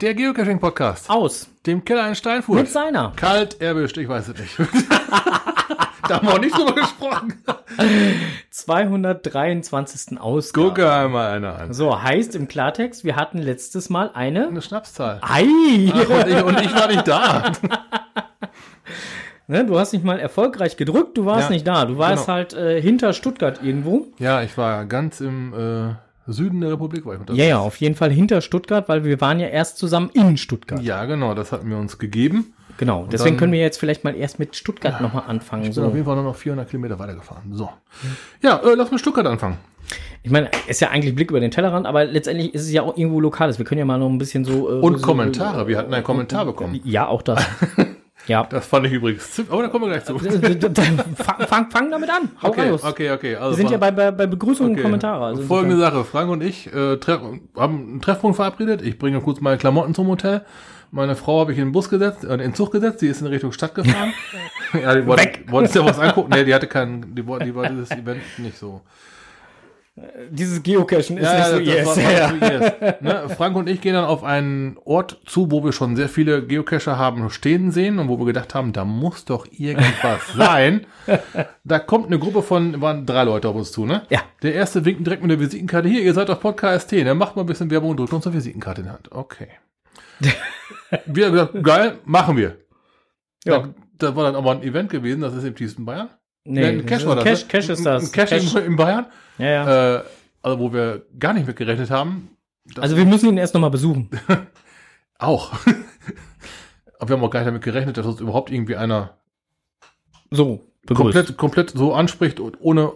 Der Geocaching-Podcast. Aus. Dem Keller in Steinfurt. Mit seiner. Kalt erwischt, ich weiß es nicht. da haben wir auch nicht drüber gesprochen. 223. Ausgabe. Gucke einmal einer an. So, heißt im Klartext, wir hatten letztes Mal eine... Eine Schnapszahl. Ei! Und ich, und ich war nicht da. Ne, du hast nicht mal erfolgreich gedrückt, du warst Ja, nicht da. Du warst genau. halt äh, hinter Stuttgart irgendwo. Ja, ich war ganz im äh, Süden der Republik. War ich unterwegs. Ja, ja, auf jeden Fall hinter Stuttgart, weil wir waren ja erst zusammen in Stuttgart. Ja, genau, das hatten wir uns gegeben. Genau, deswegen dann- können wir jetzt vielleicht mal erst mit Stuttgart nochmal anfangen. Ich bin auf So. jeden Fall nur noch 400 Kilometer weitergefahren. So. Ja, äh, lass mit Stuttgart anfangen. Ich meine, ist ja eigentlich Blick über den Tellerrand, aber letztendlich ist es ja auch irgendwo Lokales. Wir können ja mal noch ein bisschen so... Äh, Und so, Kommentare. Wir hatten einen Kommentar bekommen. Ja, auch das. ja. Das fand ich übrigens. Aber da kommen wir gleich zu. fang, fang, fang damit an. Hau Okay, raus. okay, okay. Also Wir sind ja bei, bei, bei Begrüßung und Okay. Kommentare. Also Folgende Sache. Frank und ich äh, haben einen Treffpunkt verabredet. Ich bringe kurz meine Klamotten zum Hotel. Meine Frau habe ich in den Bus gesetzt, äh, in den Zug gesetzt. Die ist in Richtung Stadt gefahren. ja, die wollte, wollte sich ja was angucken. Nee, die hatte keinen, die, wollte- die war dieses Event nicht so. Dieses Geocachen ist Ja, nicht so das yes. war- war ja. yes. Ne? Frank und ich gehen dann auf einen Ort zu, wo wir schon sehr viele Geocacher haben stehen sehen und wo wir gedacht haben, da muss doch irgendwas sein. Da kommt eine Gruppe von, waren drei Leute auf uns zu, ne? Ja. Der erste winkt direkt mit der Visitenkarte. Hier, ihr seid auf Podcast, ne? Macht mal ein bisschen Werbung und drückt uns eine Visitenkarte in die Hand. Okay. wir haben gesagt, geil, machen wir. Ja. Da, da war dann aber ein Event gewesen, das ist im tiefsten Bayern. Nee, Ja, ein Cash war das. Cash, ne? Cash ist das. Cash, Cash. In, Bayern. Ja, ja. Äh, also wo wir gar nicht mit gerechnet haben. Also wir müssen ihn erst nochmal besuchen. auch. Aber wir haben auch gar nicht damit gerechnet, dass uns überhaupt irgendwie einer So, begrüßt. komplett, komplett so anspricht und ohne,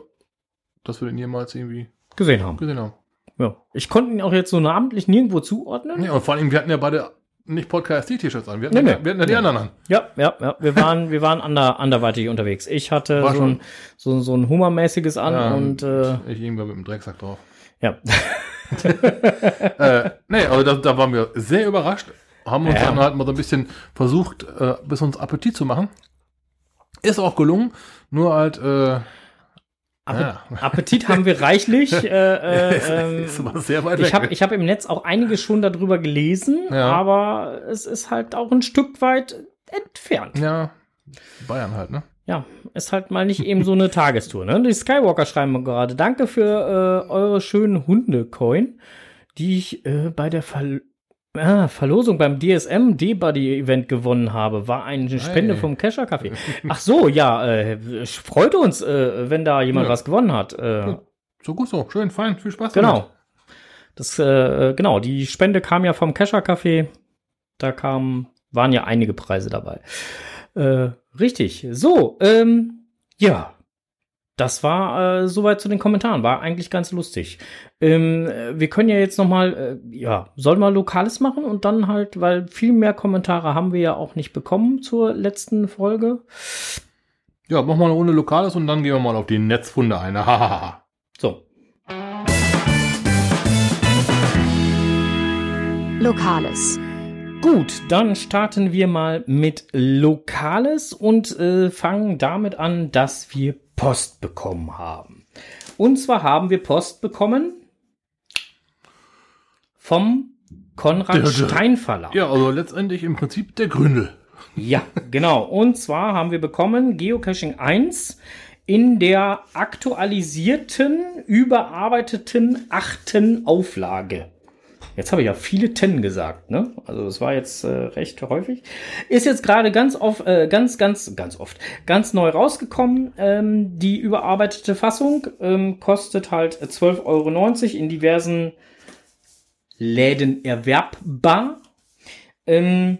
dass wir den jemals irgendwie gesehen haben. gesehen haben. Ja. Ich konnte ihn auch jetzt so namentlich nirgendwo zuordnen. Ja, und vor allem, wir hatten ja beide nicht Podcast-T-Shirts an. Wir hatten, Nee, ja, nee. wir hatten ja die Nee. anderen an. Ja, ja, ja. Wir waren, wir waren ander, anderweitig unterwegs. Ich hatte War so ein, so, so ein Hummermäßiges an Ja, und äh, Ich irgendwann mit dem Drecksack drauf. ja. äh, nee, also da, da waren wir sehr überrascht. Haben uns Ja. dann halt mal so ein bisschen versucht, äh, bis uns Appetit zu machen. Ist auch gelungen, nur halt, äh, Appe Ja. Appetit haben wir reichlich. Äh, äh, ähm, ich habe hab im Netz auch einiges schon darüber gelesen, Ja. aber es ist halt auch ein Stück weit entfernt. ja, Bayern halt, ne? Ja, ist halt mal nicht eben so eine Tagestour. Ne? Die Skywalker schreiben gerade, danke für äh, eure schönen Hunde-Coin, die ich äh, bei der Ver ah, Verlosung beim DSM D-Buddy-Event gewonnen habe. War eine Spende Hey. vom Kescher Café. Ach so, ja, äh, freut uns, äh, wenn da jemand Ja. was gewonnen hat. Äh. So gut so, schön, fein, viel Spaß Genau. Das, äh, genau, die Spende kam ja vom Kescher Café. Da kamen, waren ja einige Preise dabei. Äh, richtig. So, ähm, ja. Das war äh, soweit zu den Kommentaren. War eigentlich ganz lustig. Ähm, äh, wir können ja jetzt noch mal, äh, ja, sollen wir Lokales machen und dann halt, weil viel mehr Kommentare haben wir ja auch nicht bekommen zur letzten Folge. Ja, machen wir eine Runde Lokales und dann gehen wir mal auf die Netzfunde ein. Hahaha. So, Lokales. Gut, dann starten wir mal mit Lokales und äh, fangen damit an, dass wir Post bekommen haben. Und zwar haben wir Post bekommen vom Konrad Der- Stein Verlag. Ja, also letztendlich im Prinzip der Gründel. Ja, genau. Und zwar haben wir bekommen Geocaching 1 in der aktualisierten, überarbeiteten achten Auflage. Jetzt habe ich ja viele Ten gesagt, ne? Also es war jetzt äh, recht häufig. Ist jetzt gerade ganz oft, äh, ganz, ganz, ganz oft, ganz neu rausgekommen. Ähm, die überarbeitete Fassung ähm, kostet halt 12,90 Euro in diversen Läden erwerbbar. Ähm,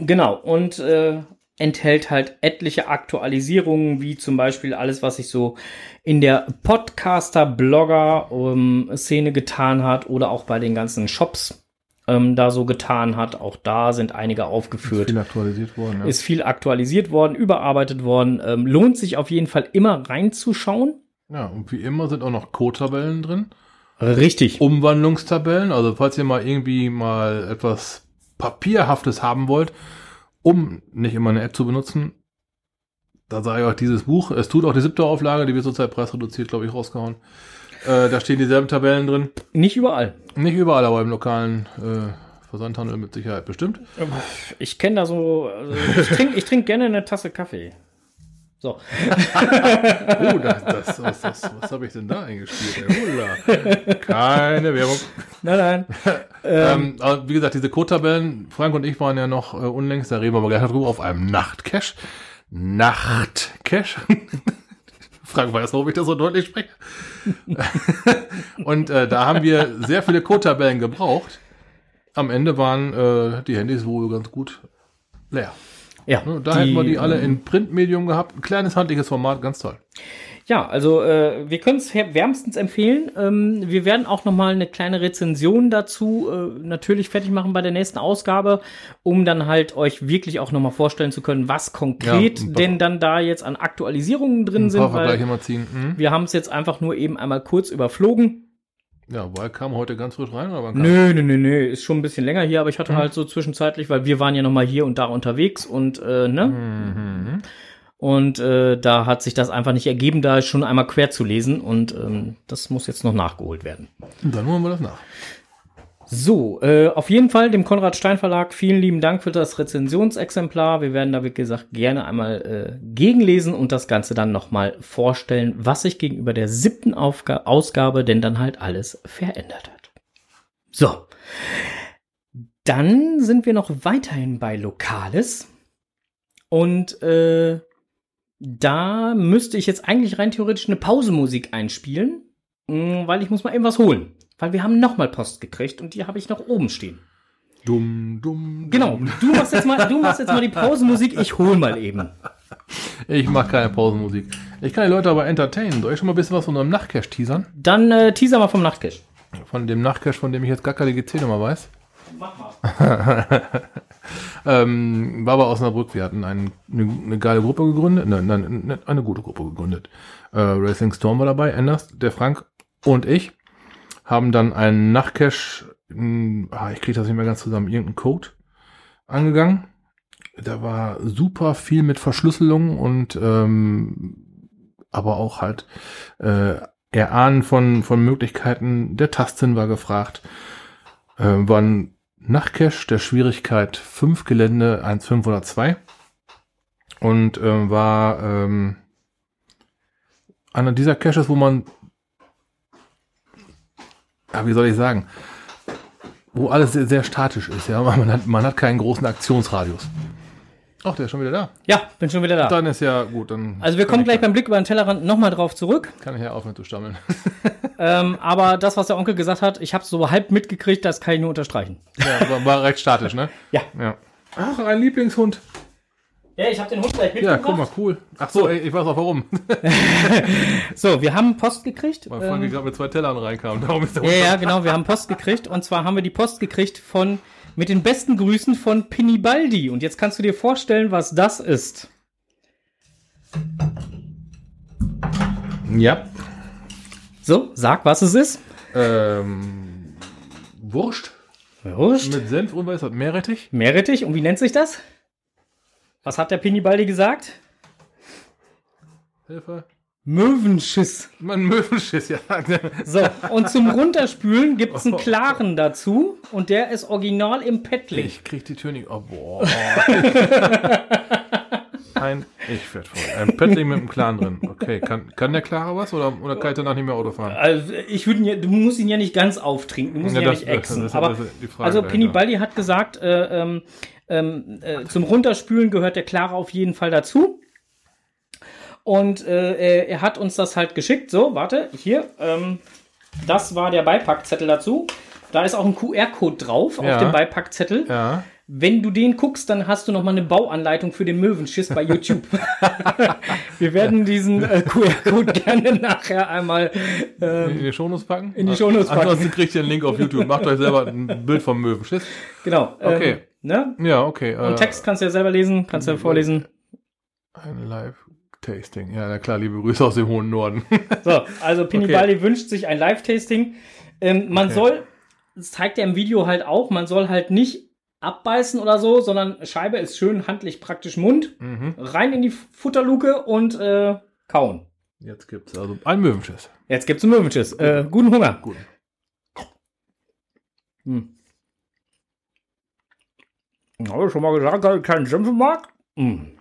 Genau, und äh, enthält halt etliche Aktualisierungen, wie zum Beispiel alles, was sich so in der Podcaster-Blogger-Szene getan hat oder auch bei den ganzen Shops ähm, da so getan hat. Auch da sind einige aufgeführt. Viel aktualisiert worden. Ja. Ist viel aktualisiert worden, überarbeitet worden. Ähm, lohnt sich auf jeden Fall immer reinzuschauen. ja, und wie immer sind auch noch Code-Tabellen drin. Richtig. Umwandlungstabellen. Also falls ihr mal irgendwie mal etwas Papierhaftes haben wollt, um nicht immer eine App zu benutzen, da sage ich euch dieses Buch. Es tut auch die siebte Auflage, die wird zurzeit preisreduziert, glaube ich, rausgehauen. Äh, da stehen dieselben Tabellen drin. Nicht überall. Nicht überall, aber im lokalen äh, Versandhandel mit Sicherheit bestimmt. Ich kenne da so, also ich trinke trink gerne eine Tasse Kaffee. So. Oh, das, das, was, das, was habe ich denn da eingespielt? Hula. Keine Werbung. Nein, nein. Ähm, aber wie gesagt, diese Code-Tabellen, Frank und ich waren ja noch äh, unlängst, da reden wir aber gleich drüber, auf einem Nachtcache. Nachtcache. Frank weiß, warum ich das so deutlich spreche. und äh, da haben wir sehr viele Code-Tabellen gebraucht. Am Ende waren äh, die Handys wohl ganz gut leer. Ja, Ne, Da hätten wir die alle in Printmedium gehabt. Ein kleines handliches Format, ganz toll. Ja, also äh, wir können es wärmstens empfehlen. Ähm, wir werden auch noch mal eine kleine Rezension dazu äh, natürlich fertig machen bei der nächsten Ausgabe, um dann halt euch wirklich auch noch mal vorstellen zu können, was konkret Ja, denn dann da jetzt an Aktualisierungen drin sind. Weil. Mhm. wir haben es jetzt einfach nur eben einmal kurz überflogen. Ja, weil kam heute ganz frisch rein, aber Nö, nö, nö, nö, ist schon ein bisschen länger hier, aber ich hatte Mhm. halt so zwischenzeitlich, weil wir waren ja noch mal hier und da unterwegs und äh, ne? Mhm. Und äh, da hat sich das einfach nicht ergeben, da schon einmal quer zu lesen und ähm, das muss jetzt noch nachgeholt werden. Dann holen wir das nach. So, äh, auf jeden Fall dem Konrad Stein Verlag vielen lieben Dank für das Rezensionsexemplar. Wir werden da, wie gesagt, gerne einmal äh, gegenlesen und das Ganze dann nochmal vorstellen, was sich gegenüber der siebten Aufga Ausgabe denn dann halt alles verändert hat. So, dann sind wir noch weiterhin bei Lokales und äh, da müsste ich jetzt eigentlich rein theoretisch eine Pausemusik einspielen, mh, weil ich muss mal eben was holen. Weil wir haben nochmal Post gekriegt und die habe ich noch oben stehen. Dumm, dumm. Genau, du machst jetzt mal, du machst jetzt mal die Pausenmusik, ich hol mal eben. Ich mache keine Pausenmusik. Ich kann die Leute aber entertainen. Soll ich schon mal ein bisschen was von einem Nachtcache teasern? Dann äh, teaser mal vom Nachtcash. Von dem Nachtcache, von dem ich jetzt gar keine GC-Nummer weiß. Mach mal. Ähm, war aber aus Osnabrück. Wir hatten ein, eine, eine geile Gruppe gegründet. Nein, nein, ne- eine gute Gruppe gegründet. Äh, Racing Storm war dabei, Anders, der Frank und ich. Haben dann einen Nachtcache, mh, ah, ich kriege das nicht mehr ganz zusammen, irgendeinen Code angegangen. Da war super viel mit Verschlüsselung und ähm, aber auch halt äh, Erahnen von, von Möglichkeiten. Der Tastsinn war gefragt. Äh, war ein Nachtcache der Schwierigkeit 5 Gelände 1502 und ähm, war ähm, einer dieser Caches, wo man ja, wie soll ich sagen, wo alles sehr, sehr statisch ist. Ja, man hat, man hat keinen großen Aktionsradius. Ach, der ist schon wieder da. Ja, bin schon wieder da. Dann ist ja gut. Dann Also wir kommen ich, gleich beim Blick über den Tellerrand nochmal drauf zurück. Kann ich ja aufhören zu stammeln. Ähm, aber das, was der Onkel gesagt hat, ich habe so halb mitgekriegt, das kann ich nur unterstreichen. ja, war, war recht statisch, ne? Ja. Ja. Ach, ein Lieblingshund. Ja, ich habe den Hund gleich Ja, mitgebracht. guck mal, cool. Ach so, ey, ich weiß auch warum. So, wir haben Post gekriegt. Weil Frank Ähm, gerade mit zwei Tellern reinkam. Darum ist der ja, ja, genau, wir haben Post gekriegt. Und zwar haben wir die Post gekriegt von, mit den besten Grüßen von Pinibaldi. Und jetzt kannst du dir vorstellen, was das ist. Ja. So, sag, was es ist. Ähm, Wurst Wurscht. mit Senf und das? Meerrettich? Meerrettich. Und wie nennt sich das? Was hat der Pinibaldi gesagt? Hilfe. Möwenschiss. Mein Möwenschiss, ja. So, und zum Runterspülen gibt's einen klaren dazu. Und der ist original im Pettling. Ich krieg die Tür nicht. Oh, boah. Ein, ich werd voll. Ein Pettling mit einem Clan drin. Okay, kann, kann der Klare was oder, oder kann ich danach nicht mehr Auto fahren? Also, ich würde ihn ja, du musst ihn ja nicht ganz auftrinken, du musst Ja, ihn ja das- nicht exen. das aber das Frage also. Pinibaldi hat gesagt, äh, ähm, ähm, äh, zum Runterspülen gehört der Klare auf jeden Fall dazu. Und äh, er, er hat uns das halt geschickt. So, warte, hier. Ähm, das war der Beipackzettel dazu. Da ist auch ein QR-Code drauf Ja. auf dem Beipackzettel. Ja. Wenn du den guckst, dann hast du noch mal eine Bauanleitung für den Möwenschiss bei YouTube. Wir werden diesen äh, QR-Code gerne nachher einmal ähm, In die Shownotes packen? In die Shownotes packen. Ansonsten kriegt ihr einen Link auf YouTube. Macht euch selber ein Bild vom Möwenschiss. Genau. Okay. Ähm, ne? Ja, okay. äh, Und Text kannst du ja selber lesen, kannst du ja vorlesen. Ein Live-Tasting. Ja, na klar, liebe Grüße aus dem hohen Norden. So, also Pinibaldi wünscht sich ein Live-Tasting. Ähm, man Okay. soll, das zeigt er im Video halt auch, man soll halt nicht abbeißen oder so, sondern Scheibe ist schön handlich praktisch Mund, mhm. rein in die Futterluke und äh, kauen. Jetzt gibt's also ein Möwenschiss. Jetzt gibt's einen Möwenschiss. Äh, guten Hunger. Gut. Hm. Habe ich schon mal gesagt, dass ich keinen Senf mag? Hm.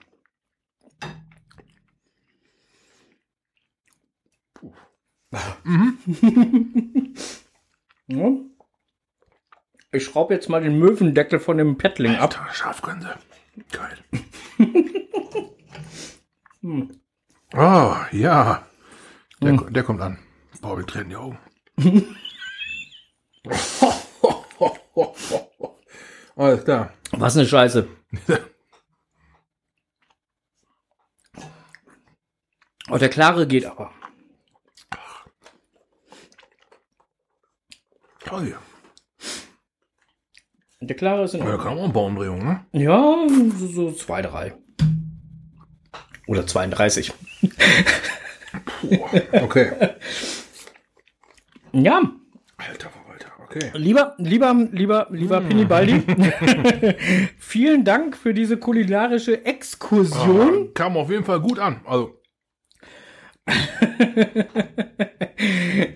ja. Ich schraube jetzt mal den Möwendeckel von dem Pettling ab. Alter, Schafgänse. Geil. Oh, ja. Der, Hm. der kommt an. Boah, wir tränen die Augen. Alles klar. Was eine Scheiße. Oh, der klare geht aber. Oh, ja. Der klare ist in Da Ordnung. kam auch eine Baumdrehung, ne? Ja, so, so zwei, drei. Oder 32. Okay. Ja, Alter Verwalter, okay. lieber, lieber, lieber, lieber Pinibaldi, vielen Dank für diese kulinarische Exkursion. Ah, kam auf jeden Fall gut an. Also,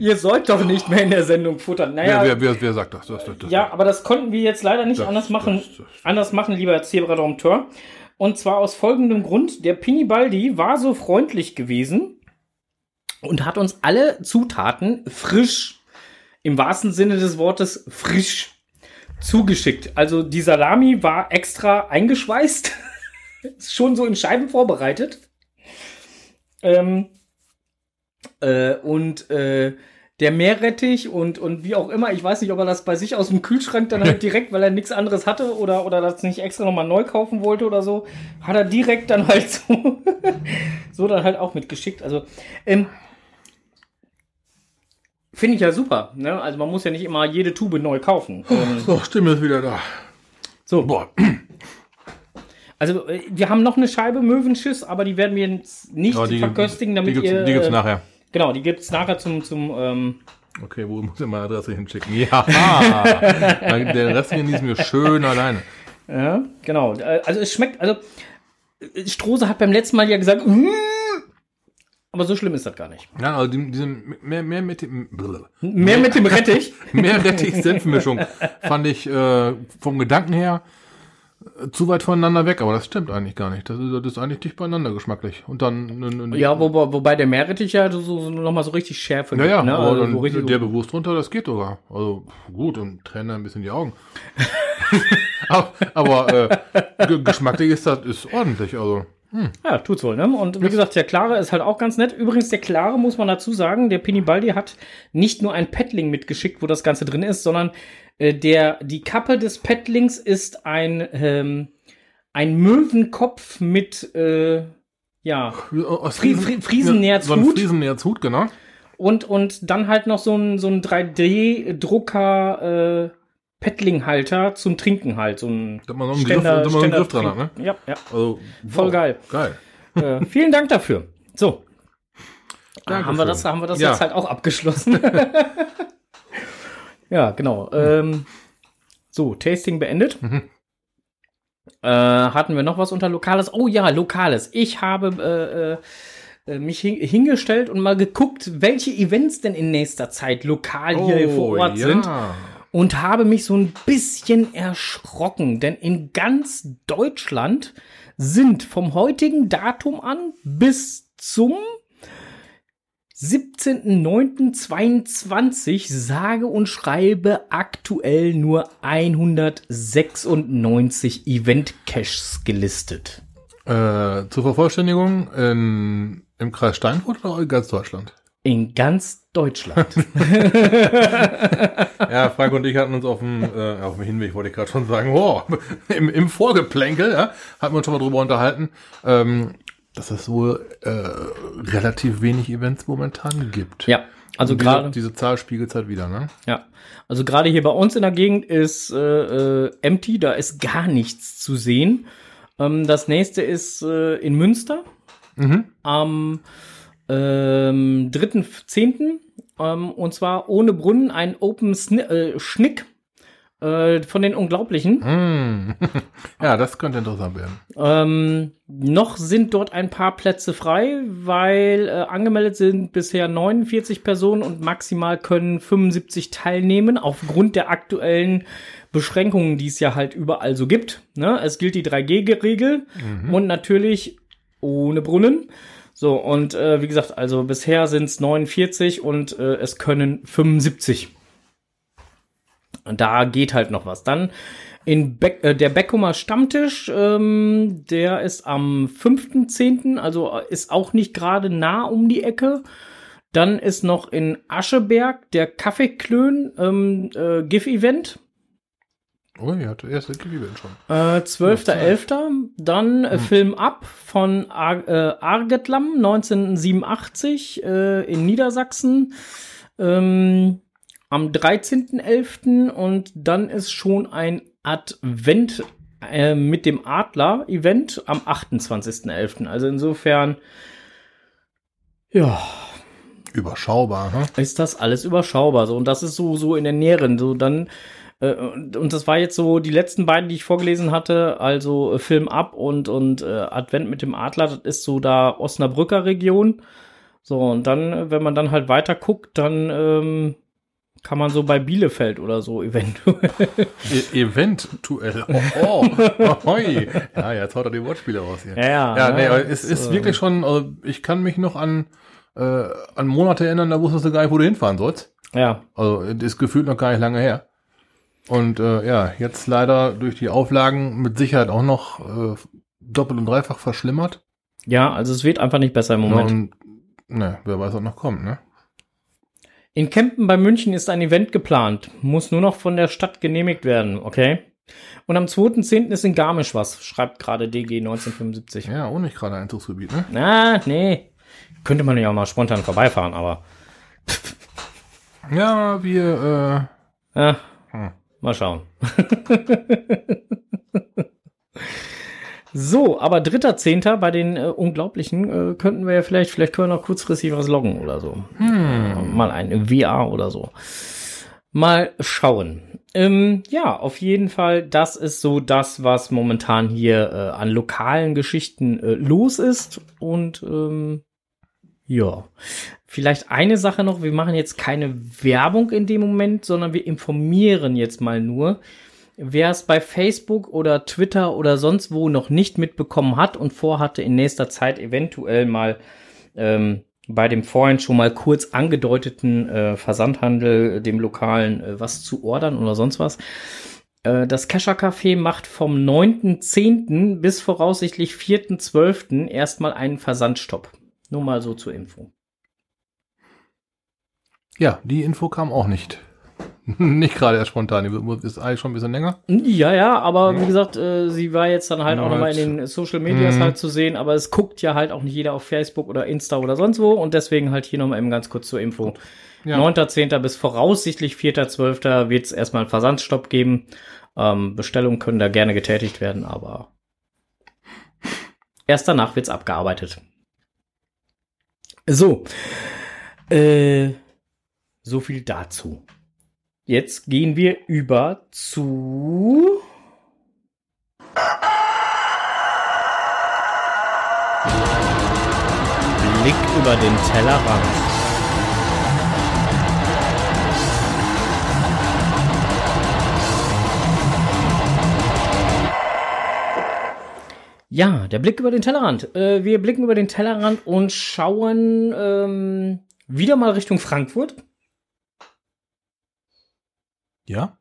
Ihr sollt doch nicht mehr in der Sendung futtern. Naja, wer, wer, wer, wer sagt das? das, das, das ja, aber das konnten wir jetzt leider nicht anders machen, anders machen, lieber Zebra-Dompteur. Und zwar aus folgendem Grund. Der Pinibaldi war so freundlich gewesen und hat uns alle Zutaten frisch, im wahrsten Sinne des Wortes frisch, zugeschickt. Also die Salami war extra eingeschweißt, ist schon so in Scheiben vorbereitet. Ähm, äh, und äh, der Meerrettich und, und wie auch immer, ich weiß nicht, ob er das bei sich aus dem Kühlschrank dann halt direkt, weil er nichts anderes hatte oder, oder das nicht extra nochmal neu kaufen wollte oder so, hat er direkt dann halt so, so dann halt auch mitgeschickt. Also, ähm, finde ich ja super, ne? Also man muss ja nicht immer jede Tube neu kaufen. Ähm, So, Stimme ist wieder da. so, Boah, also äh, wir haben noch eine Scheibe Möwenschiss, aber die werden wir jetzt nicht Ja, die- verköstigen, damit die gibt's, ihr. die gibt's äh, nachher. Genau, die gibt's nachher zum, zum ähm, Okay, wo muss ich meine Adresse hinschicken? Ja, den Rest genießen wir schön alleine. Ja, genau. Äh, Also es schmeckt, also äh, Strose hat beim letzten Mal ja gesagt, "Mm", aber so schlimm ist das gar nicht. Ja, also die, diese mehr, mehr mit dem blablabla. Mehr mit dem Rettich. mehr Rettich-Senf-Mischung fand ich äh, vom Gedanken her zu weit voneinander weg, aber das stimmt eigentlich gar nicht. Das ist, das ist eigentlich dicht beieinander geschmacklich. Und dann ne, ne, Ja, wo, wobei der Meerrettich ja so, so nochmal so richtig Schärfe Ja, ja, ne? aber Also dann so richtig der bewusst runter, das geht sogar. Also gut, und Trainer ein bisschen die Augen. aber aber äh, ge- geschmacklich ist das ist ordentlich. Also Ja, tut's wohl, ne? Und wie gesagt, der Klare ist halt auch ganz nett. Übrigens, der Klare muss man dazu sagen, der Pinibaldi hat nicht nur ein Paddling mitgeschickt, wo das Ganze drin ist, sondern äh, der, die Kappe des Paddlings ist ein, ähm, ein Möwenkopf mit, äh, ja, Fri- Fri- Friesennerzhut. So ein Friesennerzhut, genau. und, und dann halt noch so ein, so ein 3D-Drucker, äh, Paddling-Halter zum Trinken halt, so ein Da man noch einen Griff, da man noch einen Griff dran hat, ne? Ja, ja. Also Voll wow, geil. Geil. äh, vielen Dank dafür. So. Da haben wir das, haben wir das Ja. jetzt halt auch abgeschlossen. ja, genau. Ähm, so, Tasting beendet. Mhm. Äh, hatten wir noch was unter Lokales? Oh ja, Lokales. Ich habe äh, äh, mich hin hingestellt und mal geguckt, welche Events denn in nächster Zeit lokal hier vor Ort Oh, ja. sind und habe mich so ein bisschen erschrocken, denn in ganz Deutschland sind vom heutigen Datum an bis zum 17.09.22 sage und schreibe aktuell nur 196 Event-Caches gelistet. Äh, zur Vervollständigung in, im Kreis Steinfurt oder in ganz Deutschland? In ganz Deutschland. Ja, Frank und ich hatten uns auf dem, äh, auf dem Hinweg, wollte ich gerade schon sagen, oh, im, im Vorgeplänkel, ja, hatten wir uns schon mal drüber unterhalten, ähm, dass es wohl äh, relativ wenig Events momentan gibt. ja, also Und diese, gerade. diese Zahl spiegelt halt wieder, ne? Ja, also gerade hier bei uns in der Gegend ist äh, äh, empty, da ist gar nichts zu sehen. Ähm, das nächste ist äh, in Münster Mhm. am ähm, 3.10. Ähm, und zwar ohne Brunnen ein Open Sni äh, Schnick Äh, von den Unglaublichen. Hm. ja, das könnte interessant werden. Ähm, noch sind dort ein paar Plätze frei, weil äh, angemeldet sind bisher 49 Personen und maximal können 75 teilnehmen, aufgrund der aktuellen Beschränkungen, die es ja halt überall so gibt. Ne? Es gilt die 3G-Regel und natürlich ohne Brunnen. So, und äh, wie gesagt, also bisher sind es 49 und äh, es können 75. Und da geht halt noch was. Dann in Beck, äh, der Beckumer Stammtisch, ähm, der ist am 5.10., also ist auch nicht gerade nah um die Ecke. Dann ist noch in Ascheberg der Kaffeeklön ähm, äh, GIF-Event. Oh, ja, der erste Event schon. Äh, 12.11. Dann äh, Film ab von Ar äh, Argetlam 1987 äh, in Niedersachsen. Ähm, am 13.11. und dann ist schon ein Advent äh, mit dem Adler-Event am 28.11. Also insofern, ja, Überschaubar, ne? ist das alles überschaubar. So, und das ist so, so in der Näheren. So, dann, und und das war jetzt so die letzten beiden, die ich vorgelesen hatte, also äh, Film ab und, und äh, Advent mit dem Adler, das ist so da Osnabrücker Region. So, und dann, äh, wenn man dann halt weiter guckt, dann ähm, kann man so bei Bielefeld oder so eventuell. E eventuell. Oh, oh. Ja, jetzt haut er die Wortspiele raus hier. Ja, Ja, nee, ja, es ist äh, wirklich schon, also ich kann mich noch an, äh, an Monate erinnern, da wusstest du gar nicht, wo du hinfahren sollst. Ja, Also das ist gefühlt noch gar nicht lange her. Und äh, ja, jetzt leider durch die Auflagen mit Sicherheit auch noch äh, doppelt und dreifach verschlimmert. ja, also es wird einfach nicht besser im Moment. und ne, wer weiß, was noch kommt, ne? In Kempen bei München ist ein Event geplant. Muss nur noch von der Stadt genehmigt werden, okay? Und am 2.10. ist in Garmisch was, schreibt gerade DG 1975. Ja, auch nicht gerade Einzugsgebiet, ne? Ah, nee. Könnte man ja auch mal spontan vorbeifahren, aber. Ja, wir, Ja, Hm. Mal schauen. so, aber dritter Zehnter bei den äh, Unglaublichen äh, könnten wir ja vielleicht, vielleicht können wir noch kurzfristig was loggen oder so. Äh, mal ein VR oder so. Mal schauen. Ähm, ja, auf jeden Fall, das ist so das, was momentan hier äh, an lokalen Geschichten äh, los ist. Und ähm, ja, vielleicht eine Sache noch. Wir machen jetzt keine Werbung in dem Moment, sondern wir informieren jetzt mal nur. Wer es bei Facebook oder Twitter oder sonst wo noch nicht mitbekommen hat und vorhatte, in nächster Zeit eventuell mal ähm, bei dem vorhin schon mal kurz angedeuteten äh, Versandhandel, dem lokalen, äh, was zu ordern oder sonst was. Äh, das Kescher Café macht vom 9.10. bis voraussichtlich 4.12. erstmal einen Versandstopp. Nur mal so zur Info. Ja, die Info kam auch nicht. nicht gerade erst spontan, die ist eigentlich schon ein bisschen länger. Ja, ja, aber wie gesagt, äh, sie war jetzt dann halt Ja, auch nochmal in den Social Medias Mhm. halt zu sehen, aber es guckt ja halt auch nicht jeder auf Facebook oder Insta oder sonst wo und deswegen halt hier nochmal eben ganz kurz zur Info. Ja. 9.10. bis voraussichtlich 4.12. wird es erstmal einen Versandstopp geben. Ähm, Bestellungen können da gerne getätigt werden, aber erst danach wird's abgearbeitet. So, äh, so viel dazu. Jetzt gehen wir über zu. Blick über den Tellerrand. Ja, der Blick über den Tellerrand. Äh, wir blicken über den Tellerrand und schauen ähm, wieder mal Richtung Frankfurt. Ja?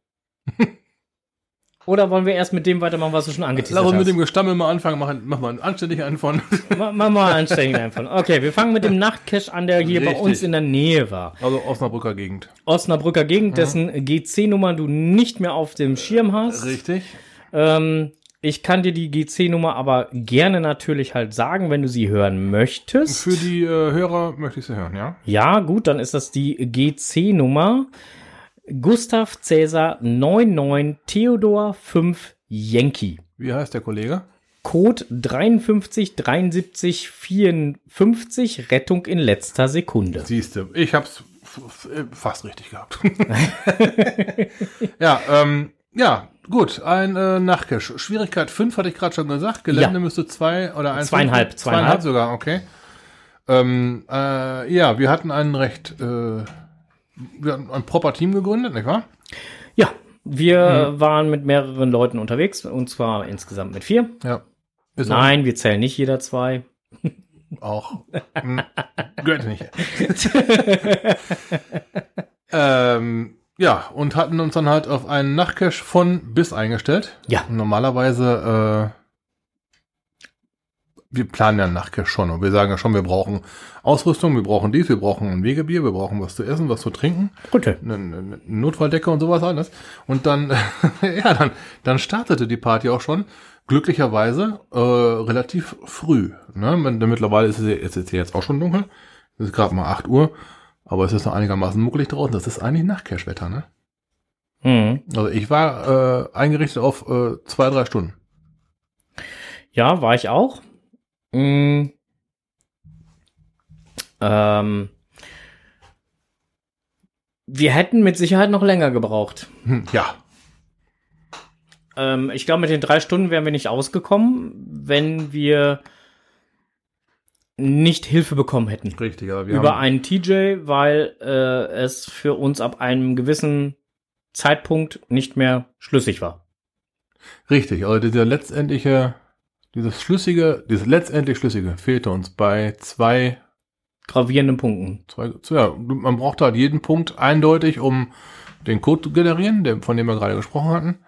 Oder wollen wir erst mit dem weitermachen, was du schon angeteasert Lass uns hast? mit dem Gestammel mal anfangen, machen, machen wir einen anständigen einen von. Ma- Mach mal anstrengend einfach. Okay, wir fangen mit dem Nachtcash an, der hier bei Richtig. uns in der Nähe war. Also Osnabrücker Gegend. Osnabrücker Gegend, dessen GC-Nummer du nicht mehr auf dem Schirm hast. Richtig. Ähm, ich kann dir die GC-Nummer aber gerne natürlich halt sagen, wenn du sie hören möchtest. Für die äh, Hörer möchte ich sie hören, ja? Ja, gut, dann ist das die GC-Nummer Gustav Cäsar 99 Theodor 5 Yankee. Wie heißt der Kollege? Code 53 73 54 Rettung in letzter Sekunde. Siehste, ich hab's f- fast richtig gehabt. ja, ähm, ja, gut, ein äh, Nachcache. Schwierigkeit 5 hatte ich gerade schon gesagt. Gelände Ja. müsste zwei oder eins. Zweieinhalb, Zweieinhalb zweieinhalb. sogar, okay. Ähm, äh, ja, wir hatten ein recht, äh, ein proper Team gegründet, nicht wahr? Ja, wir Mhm. waren mit mehreren Leuten unterwegs und zwar insgesamt mit vier. Ja. Ist Nein, wir zählen nicht jeder zwei. auch. Hm, gehört nicht. ähm, ja, und hatten uns dann halt auf einen Nachtcache von bis eingestellt. Ja. Normalerweise, äh, wir planen ja Nachtcache schon und wir sagen ja schon, wir brauchen Ausrüstung, wir brauchen dies, wir brauchen ein Wegebier, wir brauchen was zu essen, was zu trinken, Gute. eine, eine Notfalldecke und sowas alles. Und dann, ja, dann, dann startete die Party auch schon. Glücklicherweise äh, relativ früh. Ne? Mittlerweile ist es, ist jetzt auch schon dunkel. Es ist gerade mal 8 Uhr. Aber es ist noch einigermaßen muckelig draußen. Das ist eigentlich Nachtcash-Wetter, ne? Mhm. Also ich war äh, eingerichtet auf äh, zwei, drei Stunden. Ja, war ich auch. Mhm. Ähm, wir hätten mit Sicherheit noch länger gebraucht. Hm, ja, Ähm, ich glaube, mit den drei Stunden wären wir nicht ausgekommen, wenn wir nicht Hilfe bekommen hätten. richtig. Aber wir Über einen TJ, weil äh, es für uns ab einem gewissen Zeitpunkt nicht mehr schlüssig war. richtig, also dieser letztendliche, dieses Schlüssige, dieses letztendlich Schlüssige fehlte uns bei zwei Gravierenden Punkten. Zwei, ja, man braucht halt jeden Punkt eindeutig, um den Code zu generieren, der, von dem wir gerade gesprochen hatten,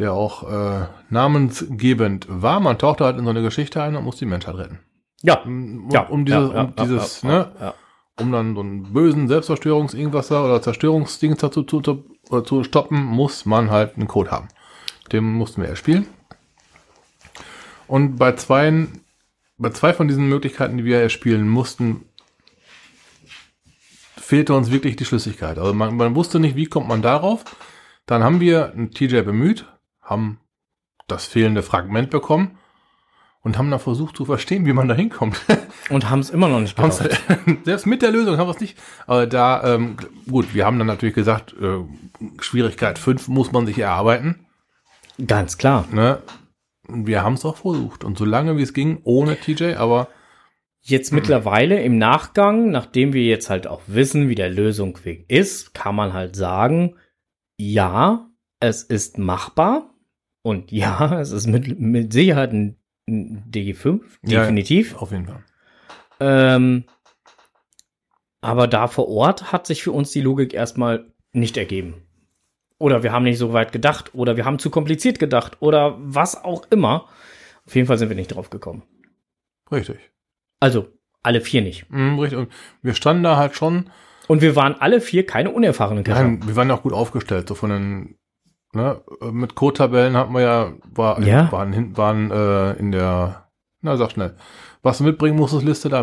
der auch äh, namensgebend war. Man tauchte halt in so eine Geschichte ein und muss die Menschheit retten. Ja. Um, ja, um dieses, ja, ja, um dieses, ja, ne, ja, ja. um dann so einen bösen Selbstzerstörungs-Irgendwasser oder Zerstörungsdings dazu zu, zu, oder zu stoppen, muss man halt einen Code haben. Den mussten wir erspielen. Und bei zwei, bei zwei von diesen Möglichkeiten, die wir erspielen mussten, fehlte uns wirklich die Schlüssigkeit. Also man, man wusste nicht, wie kommt man darauf. Dann haben wir einen TJ bemüht, haben das fehlende Fragment bekommen und haben dann versucht zu verstehen, wie man da hinkommt. Und haben es immer noch nicht geschafft. Selbst mit der Lösung haben wir es nicht. Aber da, ähm, gut, wir haben dann natürlich gesagt, äh, Schwierigkeit 5 muss man sich erarbeiten. Ganz klar. Ne? Wir haben es auch versucht. Und so lange wie es ging, ohne TJ, aber Jetzt mittlerweile im Nachgang, nachdem wir jetzt halt auch wissen, wie der Lösungsweg ist, kann man halt sagen, ja, es ist machbar und ja, es ist mit, mit Sicherheit ein, ein DG5, Ja, definitiv. auf jeden Fall. Ähm, aber da vor Ort hat sich für uns die Logik erstmal nicht ergeben. Oder wir haben nicht so weit gedacht, oder wir haben zu kompliziert gedacht, oder was auch immer. Auf jeden Fall sind wir nicht drauf gekommen. Richtig. Also, alle vier nicht. Mhm, richtig. Und wir standen da halt schon, Und wir waren alle vier keine unerfahrenen Cacher. nein, wir waren ja auch gut aufgestellt, so von den, ne, mit Code-Tabellen hatten wir ja, war, Ja. waren, hin, waren äh, in der, na sag schnell, was du mitbringen musstest, Liste da,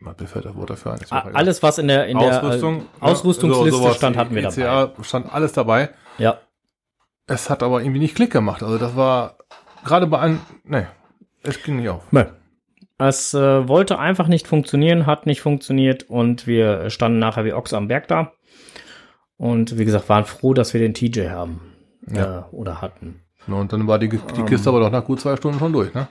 mir fällt das Wort dafür ein. Alles, was in der, in der Ausrüstung, äh, ne, Ausrüstungsliste so- sowas, stand, hatten wir dabei. ECA stand alles dabei. Ja. Es hat aber irgendwie nicht Klick gemacht. Also das war gerade bei einem, nee, es ging nicht auf. Nö. Es äh, wollte einfach nicht funktionieren, hat nicht funktioniert und wir standen nachher wie Ochs am Berg da. Und wie gesagt, waren froh, dass wir den TJ haben. Ja. Äh, oder hatten. Und dann war die, die Ähm. Kiste aber doch nach gut zwei Stunden schon durch, ne?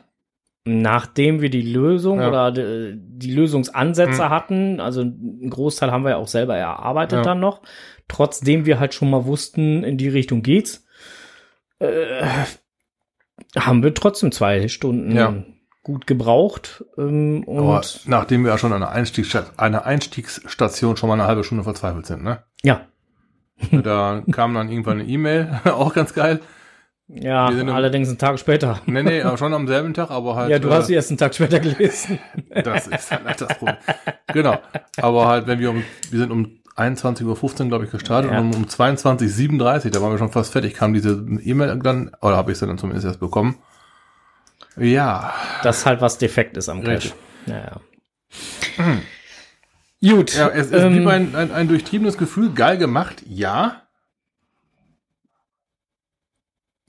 Nachdem wir die Lösung Ja. oder die, die Lösungsansätze Mhm. hatten, also einen Großteil haben wir ja auch selber erarbeitet Ja. dann noch, trotzdem wir halt schon mal wussten, in die Richtung geht's, äh, haben wir trotzdem zwei Stunden Ja. gut gebraucht. Ähm, Aber und nachdem wir ja schon an einer, Einstiegssta einer Einstiegsstation schon mal eine halbe Stunde verzweifelt sind, ne? ja, Da kam dann irgendwann eine E-Mail, auch ganz geil. ja, Wir sind im- allerdings einen Tag später. Nee, nee, aber schon am selben Tag, aber halt. ja, du äh, hast sie erst einen Tag später gelesen. Das ist halt das Problem. genau. Aber halt, wenn wir um, wir sind um 21.15 Uhr, glaube ich, gestartet Ja. und um, um 22.37 Uhr, da waren wir schon fast fertig, kam diese E-Mail dann, oder habe ich sie dann zumindest erst bekommen. Ja. Das ist halt was defekt ist am Cache. Naja. Gut. Ja, es, es ähm, blieb ein, ein, ein durchtriebenes Gefühl, geil gemacht, ja.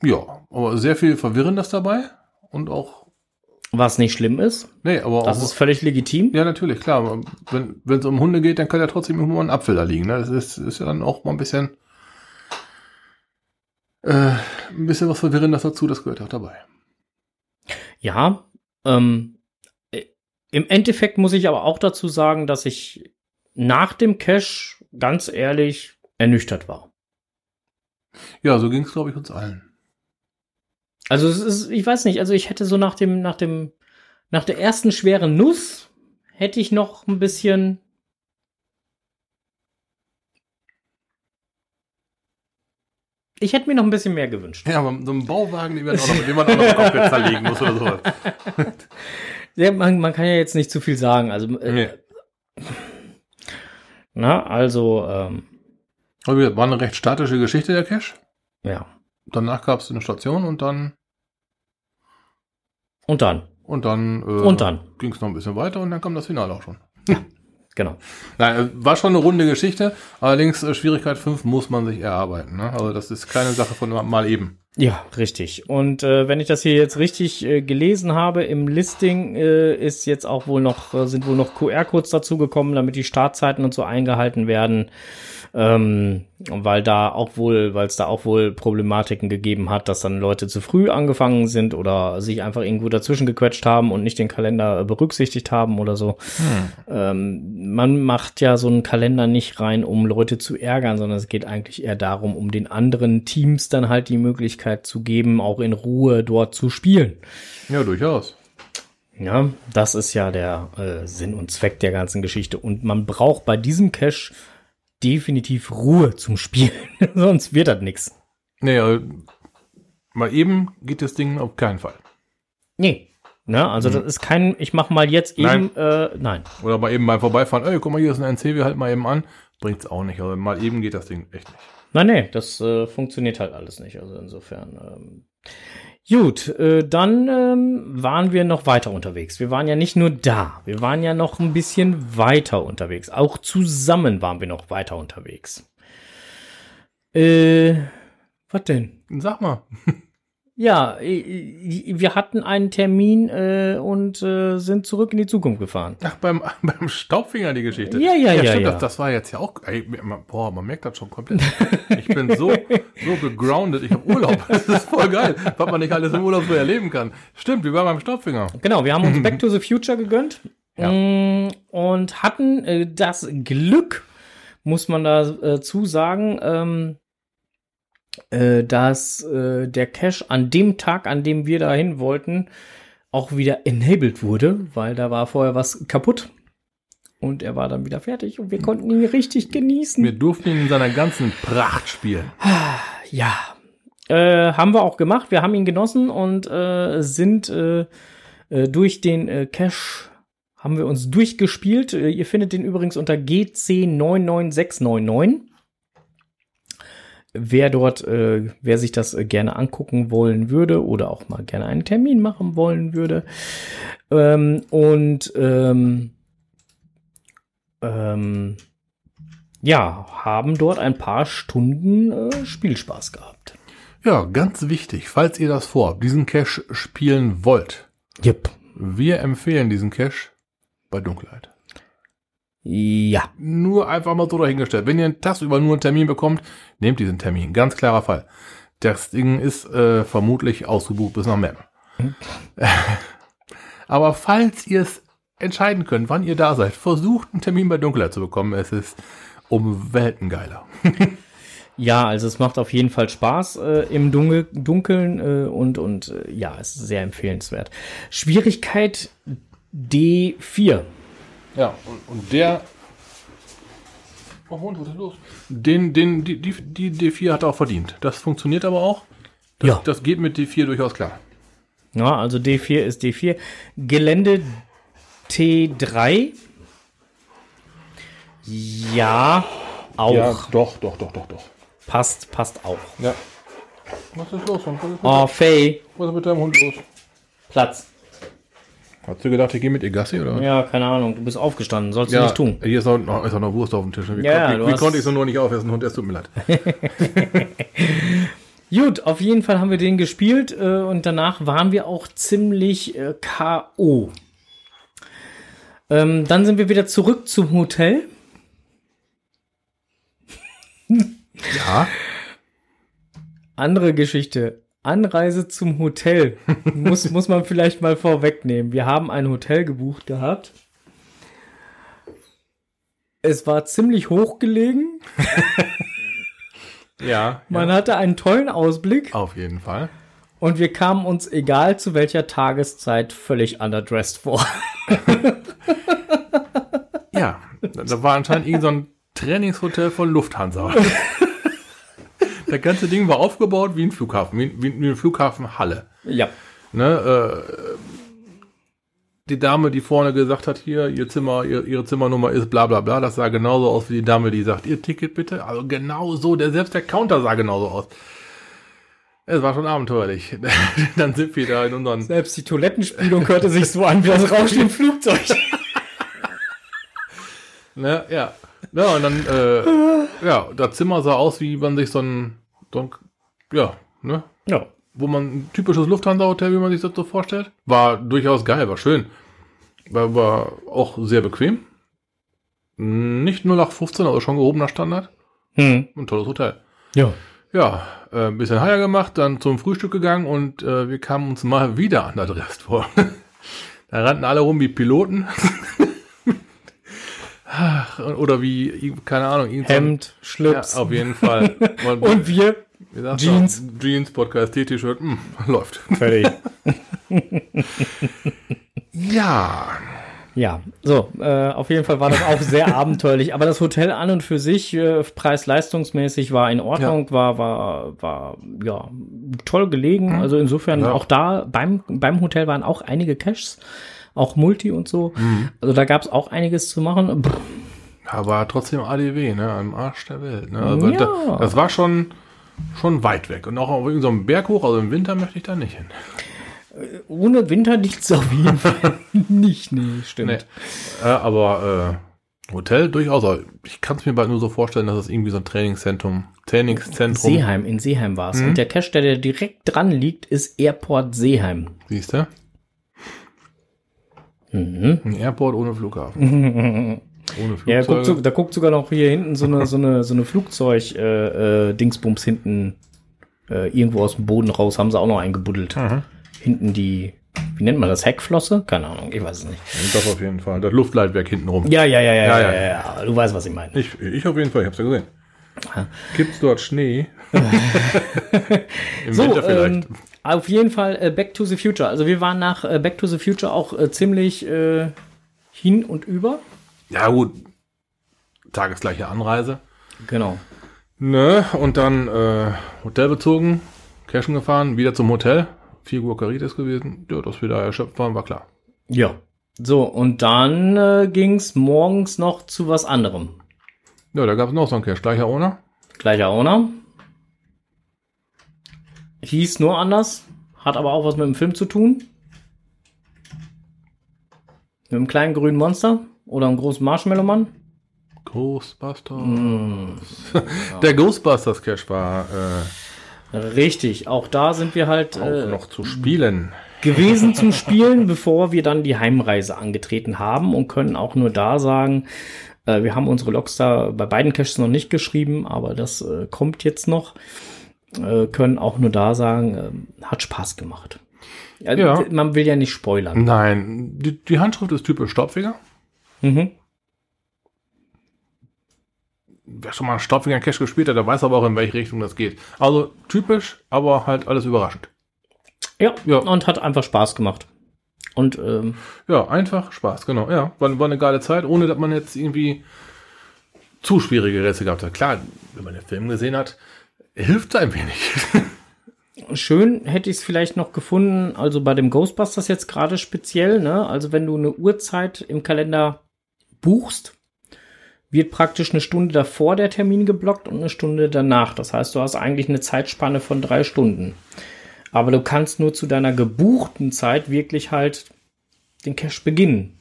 Ja, aber sehr viel Verwirrendes dabei und auch, was nicht schlimm ist. nee, aber Das auch, ist völlig legitim. Ja, natürlich, klar. aber Wenn es um Hunde geht, dann kann ja trotzdem irgendwo mal ein Apfel da liegen. Ne? Das ist, ist ja dann auch mal ein bisschen. Äh, ein bisschen was Verwirrendes dazu, das gehört auch dabei. Ja, ähm, äh, im Endeffekt muss ich aber auch dazu sagen, dass ich nach dem Cash ganz ehrlich ernüchtert war. Ja, so ging es, glaube ich, uns allen. Also es ist, ich weiß nicht, also ich hätte so nach dem, nach dem, nach der ersten schweren Nuss hätte ich noch ein bisschen. Ich hätte mir noch ein bisschen mehr gewünscht. Ja, aber so ein Bauwagen, den man auch noch, den man auch noch komplett zerlegen muss oder sowas. Ja, man, man kann ja jetzt nicht zu viel sagen. Also, äh, Nee. na, also, ähm, war eine recht statische Geschichte, der Cache. ja. Danach gab es eine Station und dann Und dann. und dann äh, Und dann. ging es noch ein bisschen weiter und dann kam das Finale auch schon. Genau. Nein, äh, war schon eine runde Geschichte, allerdings äh, Schwierigkeit 5 muss man sich erarbeiten. Ne? Also das ist keine Sache von mal eben. Ja, richtig. Und äh, wenn ich das hier jetzt richtig äh, gelesen habe, im Listing äh, ist jetzt auch wohl noch, äh, sind wohl noch QR-Codes dazugekommen, damit die Startzeiten und so eingehalten werden. Ähm, weil da auch wohl, weil es da auch wohl Problematiken gegeben hat, dass dann Leute zu früh angefangen sind oder sich einfach irgendwo dazwischen gequetscht haben und nicht den Kalender äh, berücksichtigt haben oder so. Ähm, man macht ja so einen Kalender nicht rein, um Leute zu ärgern, sondern es geht eigentlich eher darum, um den anderen Teams dann halt die Möglichkeit zu geben, auch in Ruhe dort zu spielen. Ja, durchaus. Ja, das ist ja der äh, Sinn und Zweck der ganzen Geschichte. Und man braucht bei diesem Cache definitiv Ruhe zum Spielen, sonst wird das nix. Nee, äh, mal eben geht das Ding auf keinen Fall. Nee. Ne, also das ist kein, ich mach mal jetzt eben, Mhm. Nein. äh, nein. Oder mal eben beim Vorbeifahren, ey, guck mal, hier ist ein NC, wir halten mal eben an. Bringt's auch nicht. Also mal eben geht das Ding echt nicht. Nein, nee, das äh, funktioniert halt alles nicht. Also insofern. Ähm. Gut, äh, dann ähm, waren wir noch weiter unterwegs. Wir waren ja nicht nur da, wir waren ja noch ein bisschen weiter unterwegs. Auch zusammen waren wir noch weiter unterwegs. Äh, was denn? Sag mal. Ja, äh, äh, wir hatten einen Termin äh, und äh, sind zurück in die Zukunft gefahren. Ach, beim, beim Staubfinger die Geschichte. Ja, ja, ja, stimmt, ja. Das, das war jetzt ja auch, ey, boah, man merkt das schon komplett. Ich bin so, so gegroundet. Ich habe Urlaub. Das ist voll geil, was man nicht alles im Urlaub so erleben kann. Stimmt, wir waren beim Staubfinger. Genau, wir haben uns Back to the Future gegönnt Ja. mm, und hatten äh, das Glück, muss man dazu sagen, ähm, äh, dass äh, der Cache an dem Tag, an dem wir dahin wollten, auch wieder enabled wurde, weil da war vorher was kaputt. Und er war dann wieder fertig und wir konnten ihn richtig genießen. Wir durften ihn in seiner ganzen Pracht spielen. Ja, äh, haben wir auch gemacht. Wir haben ihn genossen und äh, sind äh, äh, durch den äh, Cache haben wir uns durchgespielt. Ihr findet den übrigens unter GC99699. Wer dort, äh, wer sich das äh, gerne angucken wollen würde oder auch mal gerne einen Termin machen wollen würde. Ähm, und ähm, ähm, ja, haben dort ein paar Stunden äh, Spielspaß gehabt. Ja, ganz wichtig, falls ihr das vorhabt, diesen Cache spielen wollt. Yep. Wir empfehlen diesen Cache bei Dunkelheit. Ja. Nur einfach mal so dahingestellt. Wenn ihr einen Tag über nur einen Termin bekommt, nehmt diesen Termin. Ganz klarer Fall. Das Ding ist äh, vermutlich ausgebucht bis nach Mem. Aber falls ihr es entscheiden könnt, wann ihr da seid, versucht einen Termin bei Dunkelheit zu bekommen. Es ist um Welten geiler. Ja, also es macht auf jeden Fall Spaß äh, im Dunkel, Dunkeln äh, und, und äh, ja, es ist sehr empfehlenswert. Schwierigkeit D4. Ja, und, und der. Oh, Hund, was ist los? Den, den, die, die, die D4 hat er auch verdient. Das funktioniert aber auch. Das, Ja. das geht mit D4 durchaus klar. Ja, also D4 ist D4. Gelände T3. Ja, auch. Ja, doch, doch, doch, doch, doch. Passt, passt auch. Ja. Was ist los? Hund? Was ist, Oh, Faye, was ist mit deinem Hund los? Platz. Hast du gedacht, ich gehe mit ihr Gassi, oder? Ja, keine Ahnung, du bist aufgestanden, sollst du nicht tun. Hier ist auch, noch, ist auch noch Wurst auf dem Tisch. Wie, Ja, kon- wie, wie hast- konnte ich so nur nicht aufessen? Hund, es tut mir leid. Gut, auf jeden Fall haben wir den gespielt äh, und danach waren wir auch ziemlich äh, K.O. Ähm, dann sind wir wieder zurück zum Hotel. Ja. Andere Geschichte. Anreise zum Hotel. muss, muss man vielleicht mal vorwegnehmen. Wir haben ein Hotel gebucht gehabt. Es war ziemlich hoch gelegen. Ja. Man hatte einen tollen Ausblick Auf jeden Fall. und wir kamen uns, egal zu welcher Tageszeit, völlig underdressed vor. Ja. Da war anscheinend irgend so ein Trainingshotel von Lufthansa. Das ganze Ding war aufgebaut wie ein Flughafen, wie, wie, wie eine Flughafenhalle. Ja. Ne, äh, die Dame, die vorne gesagt hat, hier, ihr Zimmer, ihr, ihre Zimmernummer ist bla bla bla, das sah genauso aus wie die Dame, die sagt, ihr Ticket bitte. Also genau so, der, selbst der Counter sah genauso aus. Es war schon abenteuerlich. Dann sind wir da in unseren. Selbst die Toilettenspülung hörte sich so an wie das Rauschen im Flugzeug. Ne, ja. Ja, und dann, äh, ja, das Zimmer sah aus, wie man sich so ein, so ein ja, ne, Ja. wo man ein typisches Lufthansa-Hotel, wie man sich das so vorstellt. War durchaus geil, war schön. War, war auch sehr bequem. Nicht 0815, also schon gehobener Standard. Hm. Ein tolles Hotel. Ja. Ja, äh, ein bisschen heier gemacht, dann zum Frühstück gegangen und äh, wir kamen uns mal wieder an der Drest vor. da rannten alle rum wie Piloten. Oder wie, keine Ahnung, Hemd, Schlips. Ja, auf jeden Fall. Und, und wir Jeans. ja, Jeans, Podcast, T-Shirt, mm, läuft. fertig. Ja. Ja, so, äh, auf jeden Fall war das auch sehr abenteuerlich. Aber das Hotel an und für sich, äh, preis-leistungsmäßig, war in Ordnung, war, war, war, ja, toll gelegen. Also insofern Ja. auch da, beim, beim Hotel waren auch einige Caches, auch Multi und so. Also da gab es auch einiges zu machen. Pff, Aber trotzdem ADW, ne, am Arsch der Welt. Ne? Also Ja. da, das war schon, schon weit weg. Und auch auf irgendeinem so einem Berg hoch, also im Winter möchte ich da nicht hin. Ohne Winter nichts auf jeden Fall nicht. Nee, stimmt. Nee. Äh, aber äh, Hotel durchaus. Ich kann es mir bald nur so vorstellen, dass es irgendwie so ein Trainingszentrum, Trainingszentrum, Seeheim, in Seeheim war es. Und der der, der direkt dran liegt, ist Airport Seeheim. siehst du? Mhm. Ein Airport ohne Flughafen. ohne Ja, guckt, so- da guckt sogar noch hier hinten so eine, so eine, so eine Flugzeug-Dingsbums äh, Dingsbums hinten äh, irgendwo aus dem Boden raus, haben sie auch noch eingebuddelt. Mhm. Hinten die, wie nennt man das, Heckflosse? Keine Ahnung, ich weiß es nicht. Das auf jeden Fall. Das Luftleitwerk hinten rum. Ja, ja, ja, ja, ja, Ja, ja, ja. ja, du weißt, was ich meine. Ich, ich auf jeden Fall, ich hab's ja gesehen. Gibt's dort Schnee? Im So, Winter vielleicht. ähm, auf jeden Fall äh, Back to the Future. Also wir waren nach äh, Back to the Future auch äh, ziemlich äh, hin und über. ja gut, tagesgleiche Anreise. Genau. Ne, und dann äh, Hotel bezogen, Cashen gefahren, wieder zum Hotel. 4 Uhr Caritas gewesen. Ja, dass wir da erschöpft waren, war klar. Ja. So, und dann äh, ging's morgens noch zu was anderem. Ja, da gab's noch so einen Cash, gleicher Owner. Gleicher Owner. Hieß nur anders, hat aber auch was mit dem Film zu tun. Mit einem kleinen grünen Monster oder einem großen Marshmallow-Mann. Ghostbusters. Mm. Der Ghostbusters Cash war äh, Richtig, auch da sind wir halt auch äh, noch zu spielen. gewesen zum Spielen, bevor wir dann die Heimreise angetreten haben und können auch nur da sagen, äh, wir haben unsere Logs da bei beiden Caches noch nicht geschrieben, aber das äh, kommt jetzt noch. Äh, können auch nur da sagen, äh, hat Spaß gemacht. Ja, Ja. Man will ja nicht spoilern. Nein, die, die Handschrift ist typisch Staubfinger. Mhm. Wer schon mal einen Staubfinger Cash gespielt hat, der weiß aber auch, in welche Richtung das geht. Also typisch, aber halt alles überraschend. Ja, Ja. und hat einfach Spaß gemacht. Und ähm, Ja, einfach Spaß, genau. Ja, war, war eine geile Zeit, ohne dass man jetzt irgendwie zu schwierige Rätsel gehabt hat. Klar, wenn man den Film gesehen hat, hilft ein wenig. Schön hätte ich es vielleicht noch gefunden, also bei dem Ghostbusters jetzt gerade speziell, ne? Also wenn du eine Uhrzeit im Kalender buchst, wird praktisch eine Stunde davor der Termin geblockt und eine Stunde danach. Das heißt, du hast eigentlich eine Zeitspanne von drei Stunden. Aber du kannst nur zu deiner gebuchten Zeit wirklich halt den Cash beginnen.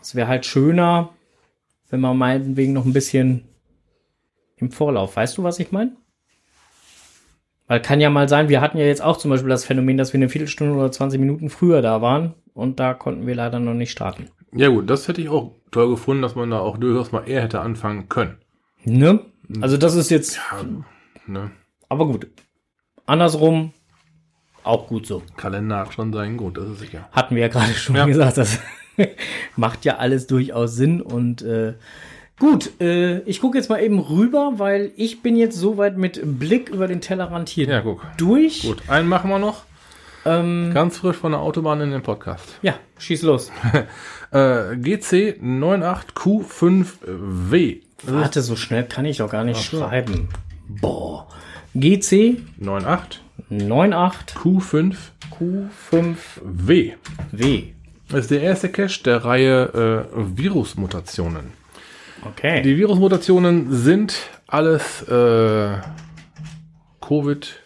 Es wäre halt schöner, wenn man meinetwegen noch ein bisschen im Vorlauf. Weißt du, was ich meine? Weil kann ja mal sein, wir hatten ja jetzt auch zum Beispiel das Phänomen, dass wir eine Viertelstunde oder 20 Minuten früher da waren und da konnten wir leider noch nicht starten. ja gut, das hätte ich auch toll gefunden, dass man da auch durchaus mal eher hätte anfangen können. Ne? Also das ist jetzt, Ja, ne? aber gut. Andersrum auch gut so. Kalender hat schon seinen Grund, das ist sicher. Hatten wir ja gerade schon Ja. gesagt, das macht ja alles durchaus Sinn und äh, gut, äh, ich gucke jetzt mal eben rüber, weil ich bin jetzt soweit mit Blick über den Tellerrand hier Ja, guck. durch. Gut, einen machen wir noch. Ähm, Ganz frisch von der Autobahn in den Podcast. ja, schieß los. Äh, GC 98Q5W. Warte, so schnell kann ich doch gar nicht schreiben. Boah. GC 98 98 Q5W. Q5W. Das ist der erste Cache der Reihe äh, Virusmutationen. Okay. Die Virusmutationen sind alles äh, Covid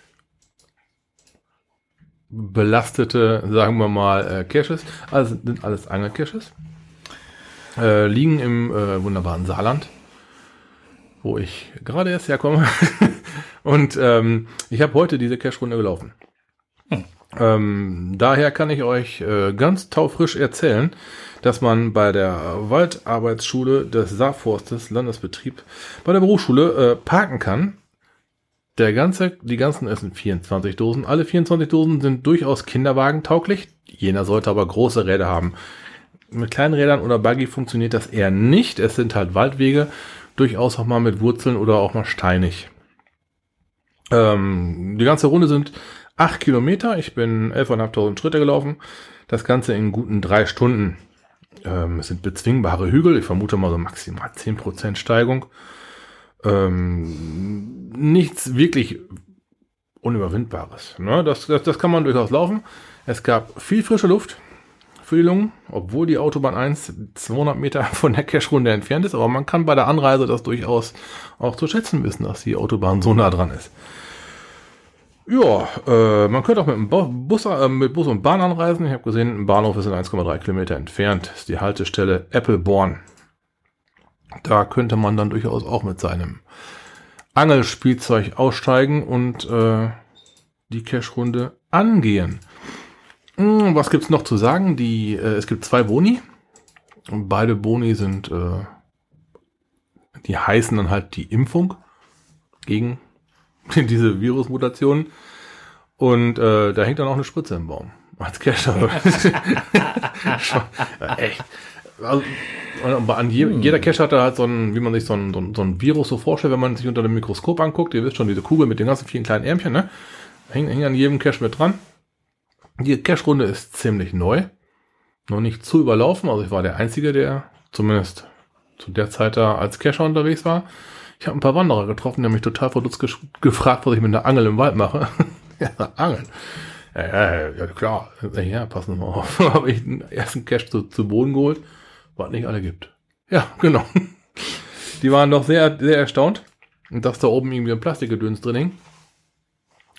belastete, sagen wir mal, äh, Caches. Also sind alles Angelcaches. Äh, liegen im äh, wunderbaren Saarland, wo ich gerade erst herkomme. Und ähm, ich habe heute diese Cache-Runde gelaufen. Ähm, daher kann ich euch äh, ganz taufrisch erzählen, dass man bei der Waldarbeitsschule des Saarforstes Landesbetrieb bei der Berufsschule äh, parken kann. Der ganze, die ganzen, es sind 24 Dosen. Alle 24 Dosen sind durchaus kinderwagentauglich. Jener sollte aber große Räder haben. Mit kleinen Rädern oder Buggy funktioniert das eher nicht. Es sind halt Waldwege, durchaus auch mal mit Wurzeln oder auch mal steinig. Ähm, die ganze Runde sind acht Kilometer. Ich bin 11.500 Schritte gelaufen. Das Ganze in guten drei Stunden. Ähm, es sind bezwingbare Hügel. Ich vermute mal so maximal 10% Steigung. Ähm, nichts wirklich Unüberwindbares. Ne? Das, das, das kann man durchaus laufen. Es gab viel frische Luft für die Lungen, obwohl die Autobahn 1 200 Meter von der Cache-Runde entfernt ist. Aber man kann bei der Anreise das durchaus auch zu schätzen wissen, dass die Autobahn so nah dran ist. Ja, äh, man könnte auch mit, dem Bo- Bus, äh, mit Bus und Bahn anreisen. Ich habe gesehen, ein Bahnhof ist in 1,3 Kilometer entfernt. Das ist die Haltestelle Appleborn. Da könnte man dann durchaus auch mit seinem Angelspielzeug aussteigen und äh, die Cache-Runde angehen. Hm, was gibt's noch zu sagen? Die, äh, es gibt zwei Boni. Und beide Boni sind, äh, die heißen dann halt die Impfung gegen diese Virusmutationen. Und äh, da hängt dann auch eine Spritze im Baum. Als äh, echt. Also, an je, jeder Cache hatte halt so ein, wie man sich so ein, so, ein, so ein Virus so vorstellt, wenn man sich unter dem Mikroskop anguckt. Ihr wisst schon, diese Kugel mit den ganzen vielen kleinen Ärmchen, ne? Hängt, hängt an jedem Cache mit dran. Die Cache-Runde ist ziemlich neu. Noch nicht zu überlaufen. Also ich war der Einzige, der zumindest zu der Zeit da als Cacher unterwegs war. Ich habe ein paar Wanderer getroffen, die haben mich total verdutzt gefragt, was ich mit einer Angel im Wald mache. ja, Angeln. Ja, ja, ja, klar. Ja, passen Sie mal auf. habe ich den ersten Cache zu, zu Boden geholt, was nicht alle gibt. Ja, genau. Die waren doch sehr, sehr erstaunt, dass da oben irgendwie ein Plastikgedöns drin hing.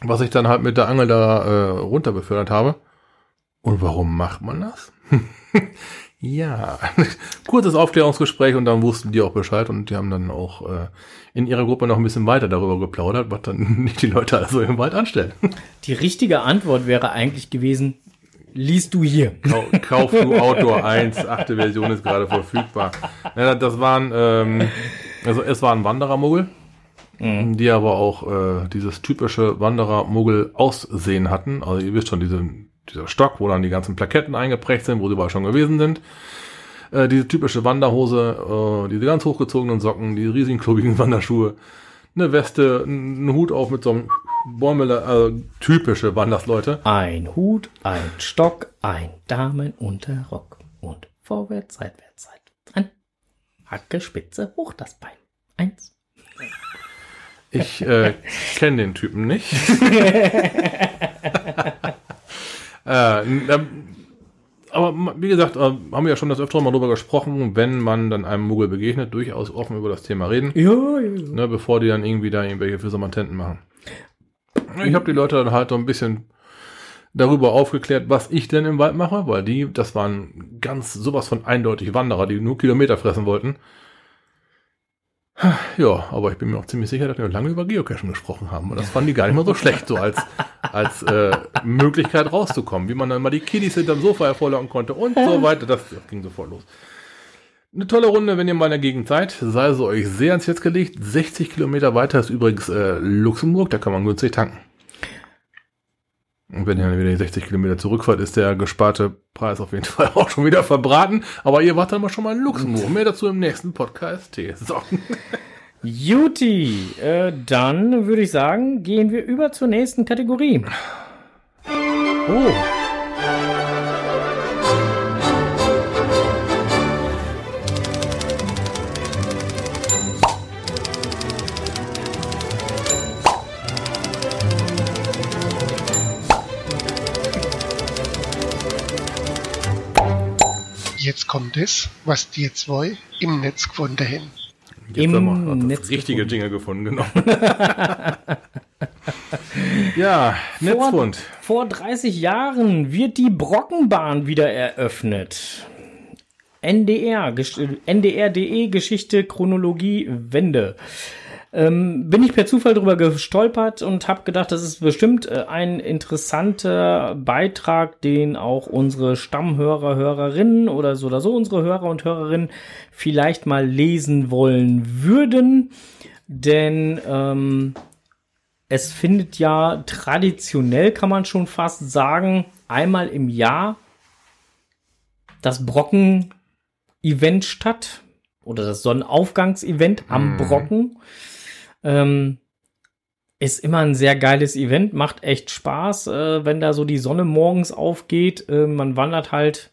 Was ich dann halt mit der Angel da äh, runter befördert habe. Und warum macht man das? Ja, kurzes Aufklärungsgespräch und dann wussten die auch Bescheid und die haben dann auch äh, in ihrer Gruppe noch ein bisschen weiter darüber geplaudert, was dann nicht die Leute also im Wald anstellen. Die richtige Antwort wäre eigentlich gewesen, liest du hier. Kau kauf du Outdoor 1, achte Version ist gerade verfügbar. Ja, das waren, ähm, also es waren Wanderermuggel, die aber auch äh, dieses typische Wanderer-Muggel-Aussehen hatten. Also ihr wisst schon, diese, dieser Stock, wo dann die ganzen Plaketten eingeprägt sind, wo sie überall schon gewesen sind. Äh, diese typische Wanderhose, äh, diese ganz hochgezogenen Socken, die riesigen klobigen Wanderschuhe, eine Weste, ein Hut auf mit so einem Bäumel, also typische Wandersleute. Ein Hut, ein Stock, ein Damenunterrock und vorwärts, seitwärts, seitwärts an. Hacke, Spitze, hoch das Bein. Eins. Ich äh, kenne den Typen nicht. äh, aber wie gesagt, äh, haben wir ja schon das öfter mal drüber gesprochen, wenn man dann einem Muggel begegnet, durchaus offen über das Thema reden, Ja, ja. ne, bevor die dann irgendwie da irgendwelche Fisamantenten machen. Ich habe die Leute dann halt so ein bisschen darüber aufgeklärt, was ich denn im Wald mache, weil die, das waren ganz sowas von eindeutig Wanderer, die nur Kilometer fressen wollten. Ja, aber ich bin mir auch ziemlich sicher, dass wir lange über Geocachen gesprochen haben. Und das fanden die gar nicht mal so schlecht, so als, als äh, Möglichkeit rauszukommen. Wie man dann mal die Kiddies hinterm Sofa hervorlocken konnte und so weiter. Das, das ging sofort los. Eine tolle Runde, wenn ihr mal in der Gegend seid. Sei so euch sehr ans Herz gelegt. 60 Kilometer weiter ist übrigens äh, Luxemburg, da kann man günstig tanken. Und wenn ihr dann wieder die 60 Kilometer zurückfahrt, ist der gesparte Preis auf jeden Fall auch schon wieder verbraten. Aber ihr wart dann mal schon mal in Luxemburg. Mehr dazu im nächsten Podcast. So. Juti, äh, dann würde ich sagen, gehen wir über zur nächsten Kategorie. Oh. Jetzt kommt es, was die zwei im Netz gefunden haben. Jetzt Im haben wir das Netz richtige Jingle gefunden, genau. ja, Netzfund. Vor 30 Jahren wird die Brockenbahn wieder eröffnet. NDR, NDR.de Geschichte, Chronologie, Wende. Ähm, bin ich per Zufall drüber gestolpert und habe gedacht, das ist bestimmt äh, ein interessanter Beitrag, den auch unsere Stammhörer, Hörerinnen oder so oder so unsere Hörer und Hörerinnen vielleicht mal lesen wollen würden. Denn ähm, es findet ja traditionell, kann man schon fast sagen, einmal im Jahr das Brocken-Event statt oder das Sonnenaufgangs-Event am Brocken. Ähm, ist immer ein sehr geiles Event, macht echt Spaß, äh, wenn da so die Sonne morgens aufgeht. Äh, man wandert halt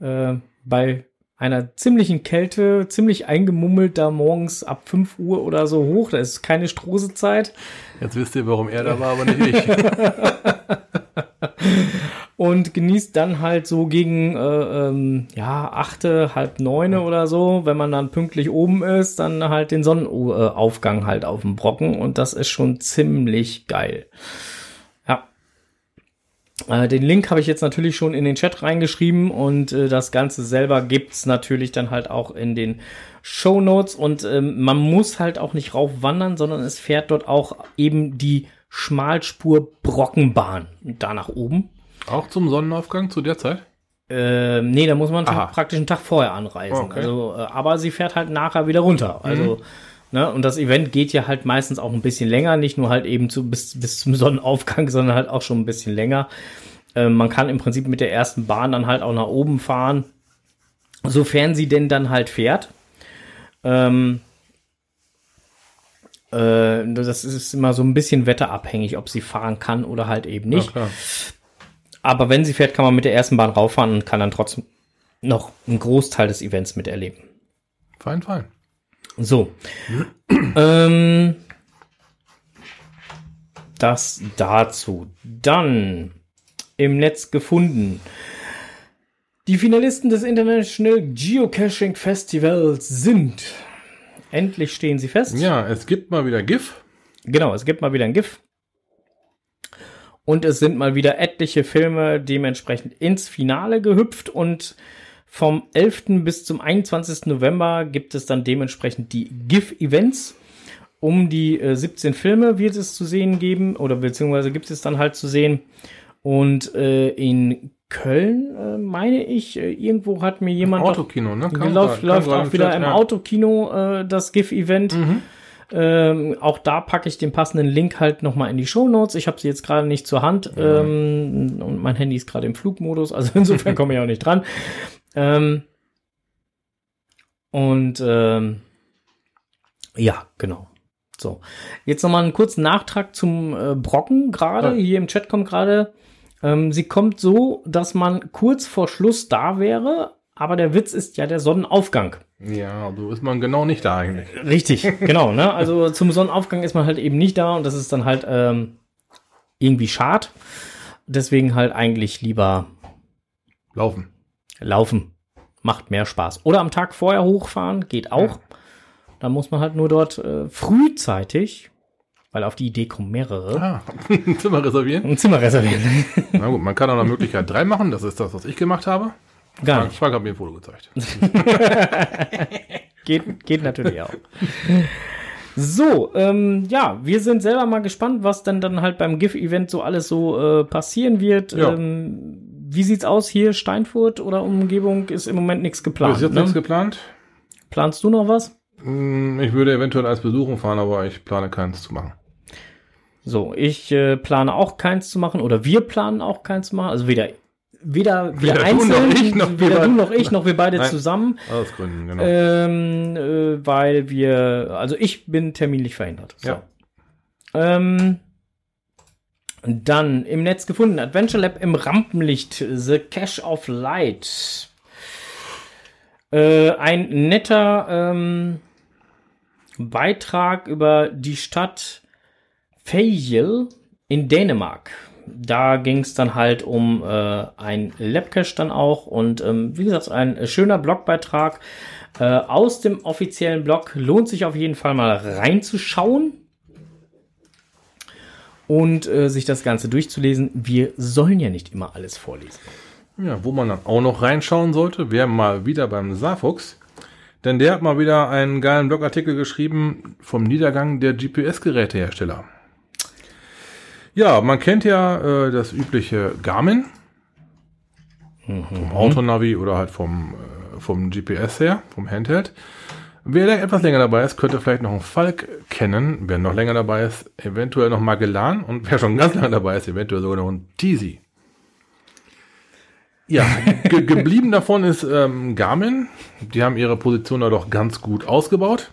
äh, bei einer ziemlichen Kälte, ziemlich eingemummelt da morgens ab 5 Uhr oder so hoch. Da ist keine Strosezeit. Jetzt wisst ihr, warum er da war, aber nicht ich. und genießt dann halt so gegen äh, ähm, ja achte halb neune oder so, wenn man dann pünktlich oben ist, dann halt den Sonnenaufgang halt auf dem Brocken und das ist schon ziemlich geil. Ja. Äh, den Link habe ich jetzt natürlich schon in den Chat reingeschrieben und äh, das Ganze selber gibt's natürlich dann halt auch in den Show Notes und ähm, man muss halt auch nicht raufwandern, sondern es fährt dort auch eben die Schmalspur Brockenbahn da nach oben. Auch zum Sonnenaufgang zu der Zeit? Ähm, nee, da muss man Aha. praktisch einen Tag vorher anreisen. Okay. Also, äh, aber sie fährt halt nachher wieder runter. Also, ne, und das Event geht ja halt meistens auch ein bisschen länger, nicht nur halt eben zu, bis, bis zum Sonnenaufgang, sondern halt auch schon ein bisschen länger. Ähm, man kann im Prinzip mit der ersten Bahn dann halt auch nach oben fahren, sofern sie denn dann halt fährt. Ähm, äh, das ist immer so ein bisschen wetterabhängig, ob sie fahren kann oder halt eben nicht. Ja. Aber wenn sie fährt, kann man mit der ersten Bahn rauffahren und kann dann trotzdem noch einen Großteil des Events miterleben. Fein, fein. So. ähm, das dazu. Dann im Netz gefunden. Die Finalisten des International Geocaching Festivals sind. Endlich stehen sie fest. Ja, es gibt mal wieder GIF. Genau, es gibt mal wieder ein GIF. Und es sind mal wieder etliche Filme dementsprechend ins Finale gehüpft. Und vom 11. bis zum 21. November gibt es dann dementsprechend die GIF-Events. Um die äh, 17 Filme wird es zu sehen geben, oder beziehungsweise gibt es dann halt zu sehen. Und äh, in Köln, äh, meine ich, äh, irgendwo hat mir jemand doch- Autokino, ne? Kam läuft, läuft auch wieder im. Autokino äh, das GIF-Event. Ähm, auch da packe ich den passenden Link halt nochmal in die Show Notes. Ich habe sie jetzt gerade nicht zur Hand ähm, und mein Handy ist gerade im Flugmodus, also insofern komme ich auch nicht dran. Ähm, und ähm, ja, genau. So, jetzt nochmal einen kurzen Nachtrag zum äh, Brocken gerade. Ja. Hier im Chat kommt gerade, ähm, sie kommt so, dass man kurz vor Schluss da wäre, aber der Witz ist ja der Sonnenaufgang. Ja, so ist man genau nicht da eigentlich. Richtig, genau. Ne? Also zum Sonnenaufgang ist man halt eben nicht da und das ist dann halt ähm, irgendwie schade. Deswegen halt eigentlich lieber Laufen. laufen. Macht mehr Spaß. Oder am Tag vorher hochfahren, geht auch. Da muss man halt nur dort äh, frühzeitig, weil auf die Idee kommen mehrere, Ah, Zimmer reservieren. ein Zimmer reservieren. Na gut, man kann auch noch Möglichkeit 3 machen. Das ist das, was ich gemacht habe. Gar Frank, nicht. Frank hat mir ein Foto gezeigt. Geht, geht natürlich auch. So, ähm, ja, wir sind selber mal gespannt, was dann dann halt beim GIF-Event so alles so äh, passieren wird. Ja. Ähm, wie sieht's aus hier? Steinfurt oder Umgebung ist im Moment nichts geplant. Bis jetzt ne? nichts geplant. Planst du noch was? Hm, Ich würde eventuell als Besuchung fahren, aber ich plane keins zu machen. So, ich äh, plane auch keins zu machen oder wir planen auch keins zu machen. Also weder weder wir Weder du einzeln, noch ich, noch wir weder du beide. noch ich, noch wir beide Nein. zusammen, Aus Gründen, genau. ähm, äh, weil wir, also ich bin terminlich verhindert. So. Ja. Ähm, dann im Netz gefunden, Adventure Lab im Rampenlicht, The Cache of Light. Äh, ein netter ähm, Beitrag über die Stadt Fejel in Dänemark. Da ging es dann halt um äh, ein Labcache dann auch und ähm, wie gesagt, ein schöner Blogbeitrag äh, aus dem offiziellen Blog. Lohnt sich auf jeden Fall mal reinzuschauen und äh, sich das Ganze durchzulesen. Wir sollen ja nicht immer alles vorlesen. Ja, wo man dann auch noch reinschauen sollte, wäre mal wieder beim Saarfuchs. Denn der hat mal wieder einen geilen Blogartikel geschrieben vom Niedergang der GPS-Gerätehersteller. Ja, man kennt ja äh, das übliche Garmin. Vom Autonavi oder halt vom, äh, vom GPS her, vom Handheld. Wer da etwas länger dabei ist, könnte vielleicht noch einen Falk kennen. Wer noch länger dabei ist, eventuell noch Magellan. Und wer schon ganz lange dabei ist, eventuell sogar noch ein Teasy. Ja, ge geblieben davon ist ähm, Garmin. Die haben ihre Position da doch ganz gut ausgebaut.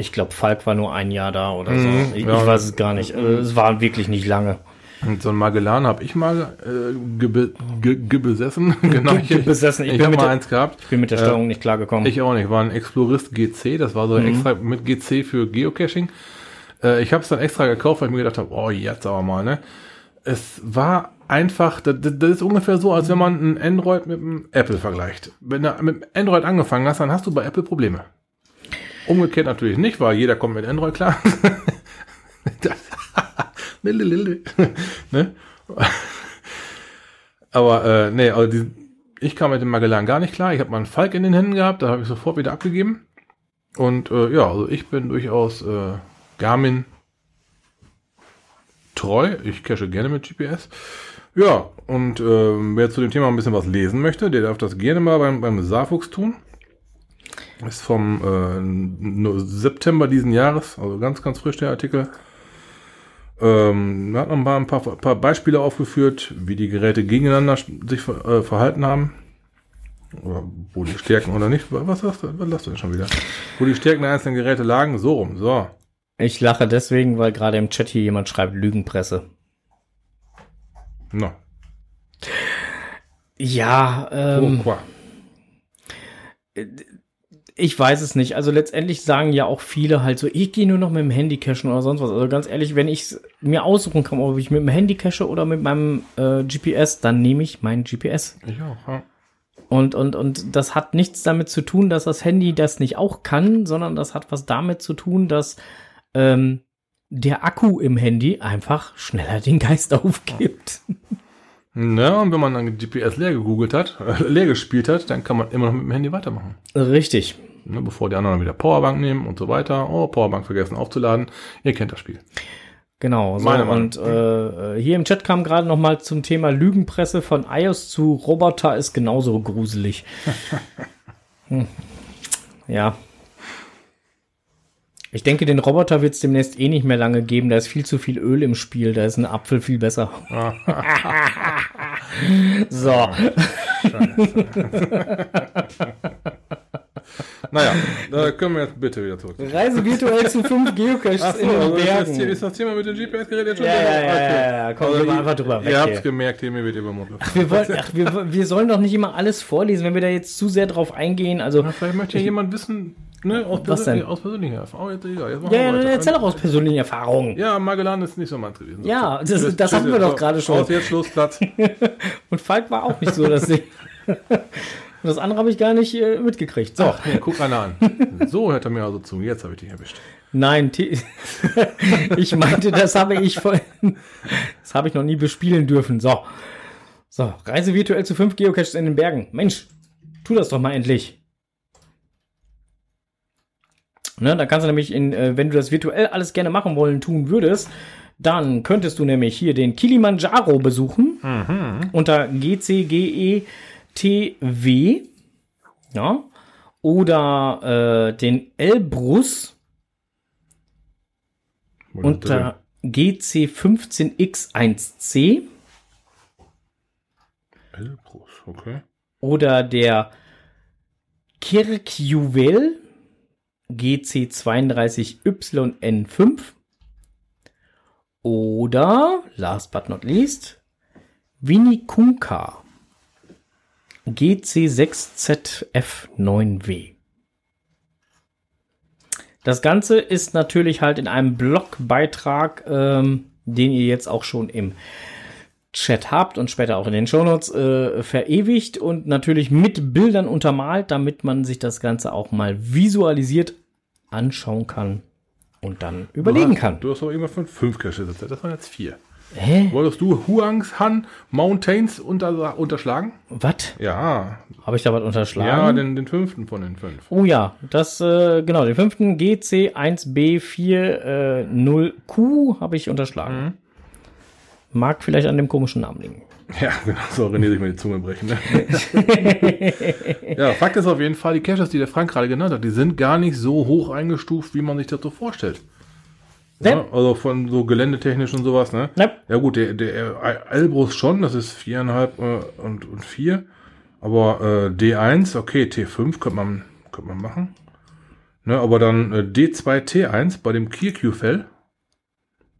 Ich glaube, Falk war nur ein Jahr da oder so. Mhm, ich, ja. ich weiß es gar nicht. Äh, es war wirklich nicht lange. Und so ein Magellan habe ich mal äh, gebe ge ge besessen. genau, ich, ge- besessen. Ich Ich, habe mal der- eins gehabt. Ich bin mit der Äh, Steuerung nicht klargekommen. Ich auch nicht. War ein Explorist GC. Das war so extra mit GC für Geocaching. Äh, ich habe es dann extra gekauft, weil ich mir gedacht habe, oh, jetzt aber mal, ne? Es war einfach, das, das ist ungefähr so, als wenn man ein Android mit einem Apple vergleicht. Wenn du mit Android angefangen hast, dann hast du bei Apple Probleme. Umgekehrt natürlich nicht, weil jeder kommt mit Android klar. Ne? Aber äh, nee, also die, ich kam mit dem Magellan gar nicht klar. Ich habe mal einen Falk in den Händen gehabt, da habe ich sofort wieder abgegeben. Und äh, ja, also ich bin durchaus äh, Garmin treu. Ich cache gerne mit GPS. Ja, und äh, wer zu dem Thema ein bisschen was lesen möchte, der darf das gerne mal beim, beim Saarfuchs tun. Ist vom äh, September diesen Jahres, also ganz, ganz frisch der Artikel. Ähm, er hat noch ein paar, paar Beispiele aufgeführt, wie die Geräte gegeneinander sich äh, verhalten haben. Oder wo die Stärken oder nicht. Was sagst du? Was lasst du denn schon wieder? Wo die Stärken der einzelnen Geräte lagen, so rum. So. Ich lache deswegen, weil gerade im Chat hier jemand schreibt Lügenpresse. No. Ja, ähm, Pourquoi? Ich weiß es nicht. Also letztendlich sagen ja auch viele halt so, ich gehe nur noch mit dem Handy cachen oder sonst was. Also ganz ehrlich, wenn ich mir aussuchen kann, ob ich mit dem Handy cache oder mit meinem äh, GPS, dann nehme ich mein GPS. Ich auch, ja. Und, und, und das hat nichts damit zu tun, dass das Handy das nicht auch kann, sondern das hat was damit zu tun, dass ähm, der Akku im Handy einfach schneller den Geist aufgibt. Na, und wenn man dann GPS leer gegoogelt hat, äh, leer gespielt hat, dann kann man immer noch mit dem Handy weitermachen. Richtig. Ne, bevor die anderen wieder Powerbank nehmen und so weiter. Oh, Powerbank vergessen aufzuladen. Ihr kennt das Spiel. Genau. So, Meine Meinung. und äh, hier im Chat kam gerade noch mal zum Thema Lügenpresse von iOS zu Roboter ist genauso gruselig. hm. Ja. Ich denke, den Roboter wird es demnächst eh nicht mehr lange geben. Da ist viel zu viel Öl im Spiel. Da ist ein Apfel viel besser. so. Naja, da können wir jetzt bitte wieder zurück. Reise virtuell zu fünf Geocaches Ach so, in den also ist, das, Bergen. ist das Thema mit dem GPS-Gerät jetzt schon Ja, ja, ja, ja, ja. Komm, gehen wir einfach drüber weg Ihr habt hier. gemerkt, hier mir wird Mund gefahren. Wir, wollten, ach, wir, wir sollen doch nicht immer alles vorlesen, wenn wir da jetzt zu sehr drauf eingehen. Also, Na, Vielleicht möchte ja jemand wissen, ne, aus, Was persönlich, denn? aus persönlicher Erfahrung. Jetzt, egal, jetzt ja, ja, erzähl doch aus persönlicher Erfahrung. Ja, Magellan ist nicht so meins gewesen. So, Ja, das- Tschüss, das hatten wir doch gerade schon. Aus jetzt Schluss, Platz. Und Falk war auch nicht so, dass ich. Und das andere habe ich gar nicht äh, mitgekriegt. So. Ach, nee, guck einer an. So hört er mir also zu. Jetzt habe ich dich erwischt. Nein, T- ich meinte, das habe ich voll, das habe ich noch nie bespielen dürfen. So. So, Reise virtuell zu fünf Geocaches in den Bergen. Mensch, tu das doch mal endlich. Ne, da kannst du nämlich in, äh, wenn du das virtuell alles gerne machen wollen, tun würdest, dann könntest du nämlich hier den Kilimanjaro besuchen unter GCGETW, ja, oder äh, den Elbrus unter GC15X1C Elbrus, okay. oder der Kirkjuvel GC32YN5 oder, last but not least, Vinikunka GC6ZF9W. Das Ganze ist natürlich halt in einem Blogbeitrag, ähm, den ihr jetzt auch schon im Chat habt und später auch in den Shownotes äh, verewigt und natürlich mit Bildern untermalt, damit man sich das Ganze auch mal visualisiert anschauen kann und dann überlegen kann. Du hast aber irgendwas von fünf Caches erzählt. Das waren jetzt vier. Hä? Wolltest du Huangs Han Mountains unter, unterschlagen? Was? Ja. Habe ich da was Ja, unterschlagen? den, den fünften von den fünf. oh ja, das, äh, genau, den fünften GC1B40Q habe ich unterschlagen. Mag vielleicht an dem komischen Namen liegen. Ja, genau, so René sich mal die Zunge brechen. Ne? ja, Fakt ist auf jeden Fall, die Caches, die der Frank gerade genannt hat, die sind gar nicht so hoch eingestuft, wie man sich das so vorstellt. Ja, Ne? also von so geländetechnisch und sowas, ne? Ne? Ja gut, der, der Elbrus schon, das ist viereinhalb äh, und, und vier. Aber äh, D1, okay, T5 könnte man, könnte man machen. Ne, aber dann äh, D2, T1 bei dem Kirkjufell.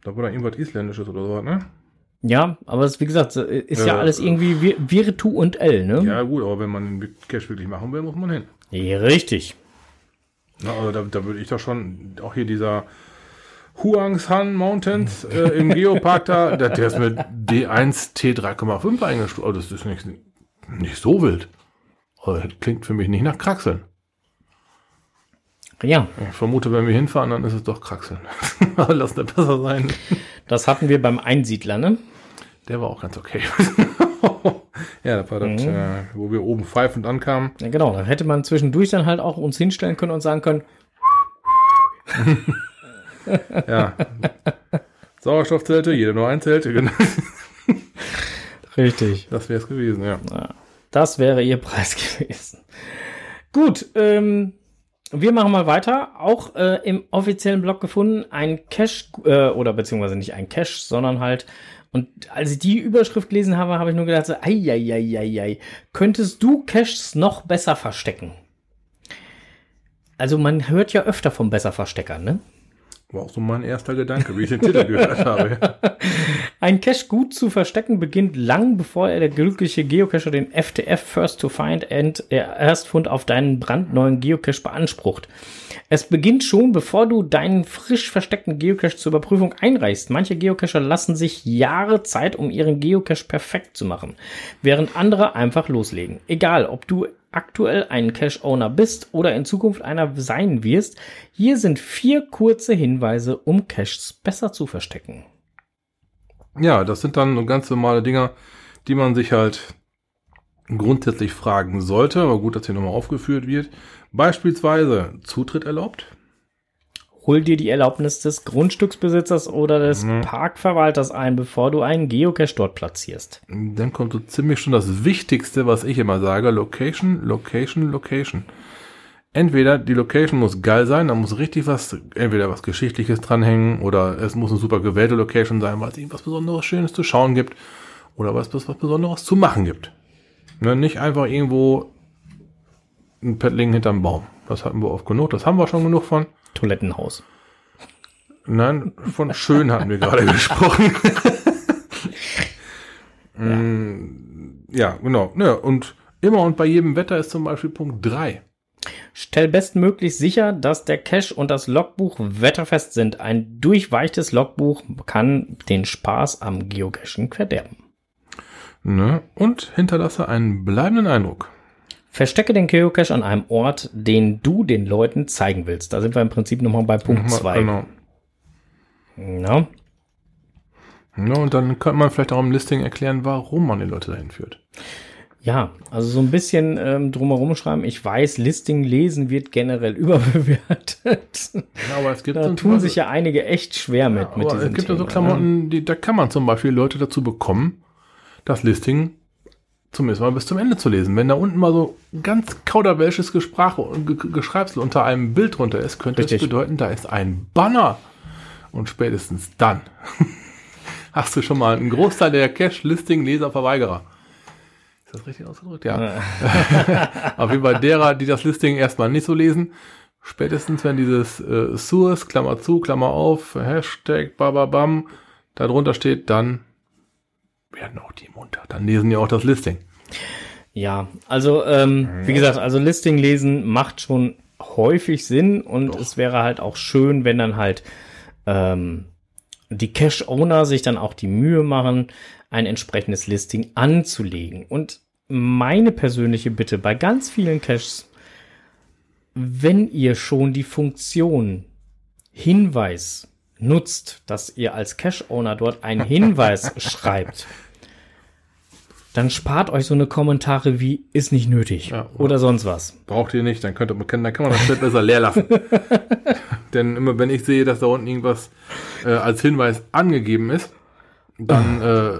Da war da irgendwas Isländisches oder so, ne? Ja, aber es, wie gesagt, ist ja Äh, alles irgendwie Vi- Virtu und L, ne? Ja gut, aber wenn man den Cache wirklich machen will, muss man hin. Ja, richtig. Na, also da, da würde ich doch schon, auch hier dieser Huangshan Mountains äh, im Geopark da, der, der ist mit D1 T3,5 eingestuft. Oh, das ist nicht, nicht so wild. Aber das klingt für mich nicht nach Kraxeln. Ja, Ich vermute, wenn wir hinfahren, dann ist es doch Kraxeln. Aber Lass das besser sein. das hatten wir beim Einsiedler, ne? Der war auch ganz okay. ja, das war das, äh, wo wir oben pfeifend ankamen. Ja, genau. Da hätte man zwischendurch dann halt auch uns hinstellen können und sagen können, Ja. Sauerstoffzelte, jeder nur ein Zelt. Genau. richtig. Das wäre es gewesen, ja. Das wäre ihr Preis gewesen. Gut, ähm, wir machen mal weiter. Auch äh, im offiziellen Blog gefunden, ein Cache, äh, oder beziehungsweise nicht ein Cache, sondern halt, und als ich die Überschrift gelesen habe, habe ich nur gedacht, so, ei, ei, ei, ei, ei, könntest du Caches noch besser verstecken? Also man hört ja öfter vom Besserverstecker, ne? War auch so mein erster Gedanke, wie ich den Titel gehört habe. Ein Cache gut zu verstecken beginnt lang bevor er der glückliche Geocacher den FTF First to Find and Erstfund auf deinen brandneuen Geocache beansprucht. Es beginnt schon, bevor du deinen frisch versteckten Geocache zur Überprüfung einreichst. Manche Geocacher lassen sich Jahre Zeit, um ihren Geocache perfekt zu machen, während andere einfach loslegen. Egal, ob du aktuell ein Cache-Owner bist oder in Zukunft einer sein wirst, hier sind vier kurze Hinweise, um Caches besser zu verstecken. Ja, das sind dann ganz normale Dinger, die man sich halt grundsätzlich fragen sollte, aber gut, dass hier nochmal aufgeführt wird. Beispielsweise Zutritt erlaubt. Hol dir die Erlaubnis des Grundstücksbesitzers oder des Parkverwalters ein, bevor du einen Geocache dort platzierst. Dann kommt so ziemlich schon das Wichtigste, was ich immer sage. Location, Location, Location. Entweder die Location muss geil sein, da muss richtig was, entweder was Geschichtliches dranhängen oder es muss eine super gewählte Location sein, weil es irgendwas Besonderes Schönes zu schauen gibt oder was, was, was Besonderes zu machen gibt. Ne, nicht einfach irgendwo ein Paddling hinterm Baum. Das hatten wir oft genug, das haben wir schon genug von. Toilettenhaus. Nein, von schön hatten wir gerade gesprochen. Mm, ja, genau. Ja, und immer und bei jedem Wetter ist zum Beispiel Punkt 3. Stell bestmöglich sicher, dass der Cache und das Logbuch wetterfest sind. Ein durchweichtes Logbuch kann den Spaß am Geocaching verderben. Ne? Und hinterlasse einen bleibenden Eindruck. Verstecke den Geocache an einem Ort, den du den Leuten zeigen willst. Da sind wir im Prinzip nochmal bei Punkt 2. Genau. Ja. Ne? Und dann könnte man vielleicht auch im Listing erklären, warum man die Leute dahin führt. Ja, also so ein bisschen ähm, drumherum schreiben. Ich weiß, Listing lesen wird generell überbewertet. Ja, aber es gibt Da tun sich ja einige echt schwer mit. mit Aber es gibt ja so ne? Klamotten, die, da kann man zum Beispiel Leute dazu bekommen, das Listing zumindest mal bis zum Ende zu lesen. Wenn da unten mal so ganz kauderwelsches Gesprache und Ge- Geschreibsel unter einem Bild drunter ist, könnte Richtig. es bedeuten, da ist ein Banner. Und spätestens dann hast du schon mal einen Großteil der Cache-Listing-Leser-Verweigerer. Ist das richtig ausgedrückt? Ja. Auf jeden Fall derer, die das Listing erstmal nicht so lesen. Spätestens, wenn dieses äh, Source, Klammer zu, Klammer auf, Hashtag, bababam, da drunter steht, dann werden auch die munter. Dann lesen die auch das Listing. Ja, also ähm, wie gesagt, also Listing lesen macht schon häufig Sinn und Doch. es wäre halt auch schön, wenn dann halt ähm, die Cache-Owner sich dann auch die Mühe machen, ein entsprechendes Listing anzulegen. Und meine persönliche Bitte bei ganz vielen Caches, wenn ihr schon die Funktion Hinweis nutzt, dass ihr als Cache-Owner dort einen Hinweis schreibt, dann spart euch so eine Kommentare wie ist nicht nötig Ja. oder sonst was. Braucht ihr nicht, dann könnte man, dann kann man das Feld besser leer lassen. Denn immer wenn ich sehe, dass da unten irgendwas äh, als Hinweis angegeben ist, dann äh,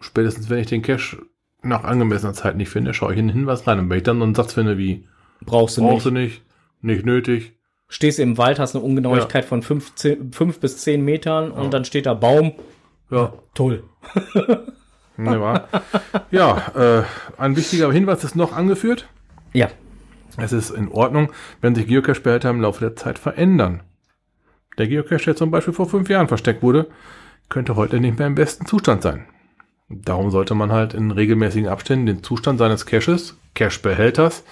spätestens wenn ich den Cache nach angemessener Zeit nicht finde, schaue ich in den Hinweis rein. Und wenn ich dann so einen Satz finde wie Brauchst du brauchst nicht. du nicht, nicht nötig, Stehst im Wald, hast eine Ungenauigkeit von 5 bis 10 Metern und dann steht da Baum. ja, Toll. ja, äh, ein wichtiger Hinweis ist noch angeführt. Ja. Es ist in Ordnung, wenn sich Geocache-Behälter im Laufe der Zeit verändern. Der Geocache, der zum Beispiel vor fünf Jahren versteckt wurde, könnte heute nicht mehr im besten Zustand sein. Darum sollte man halt in regelmäßigen Abständen den Zustand seines Caches, Cache-Behälters,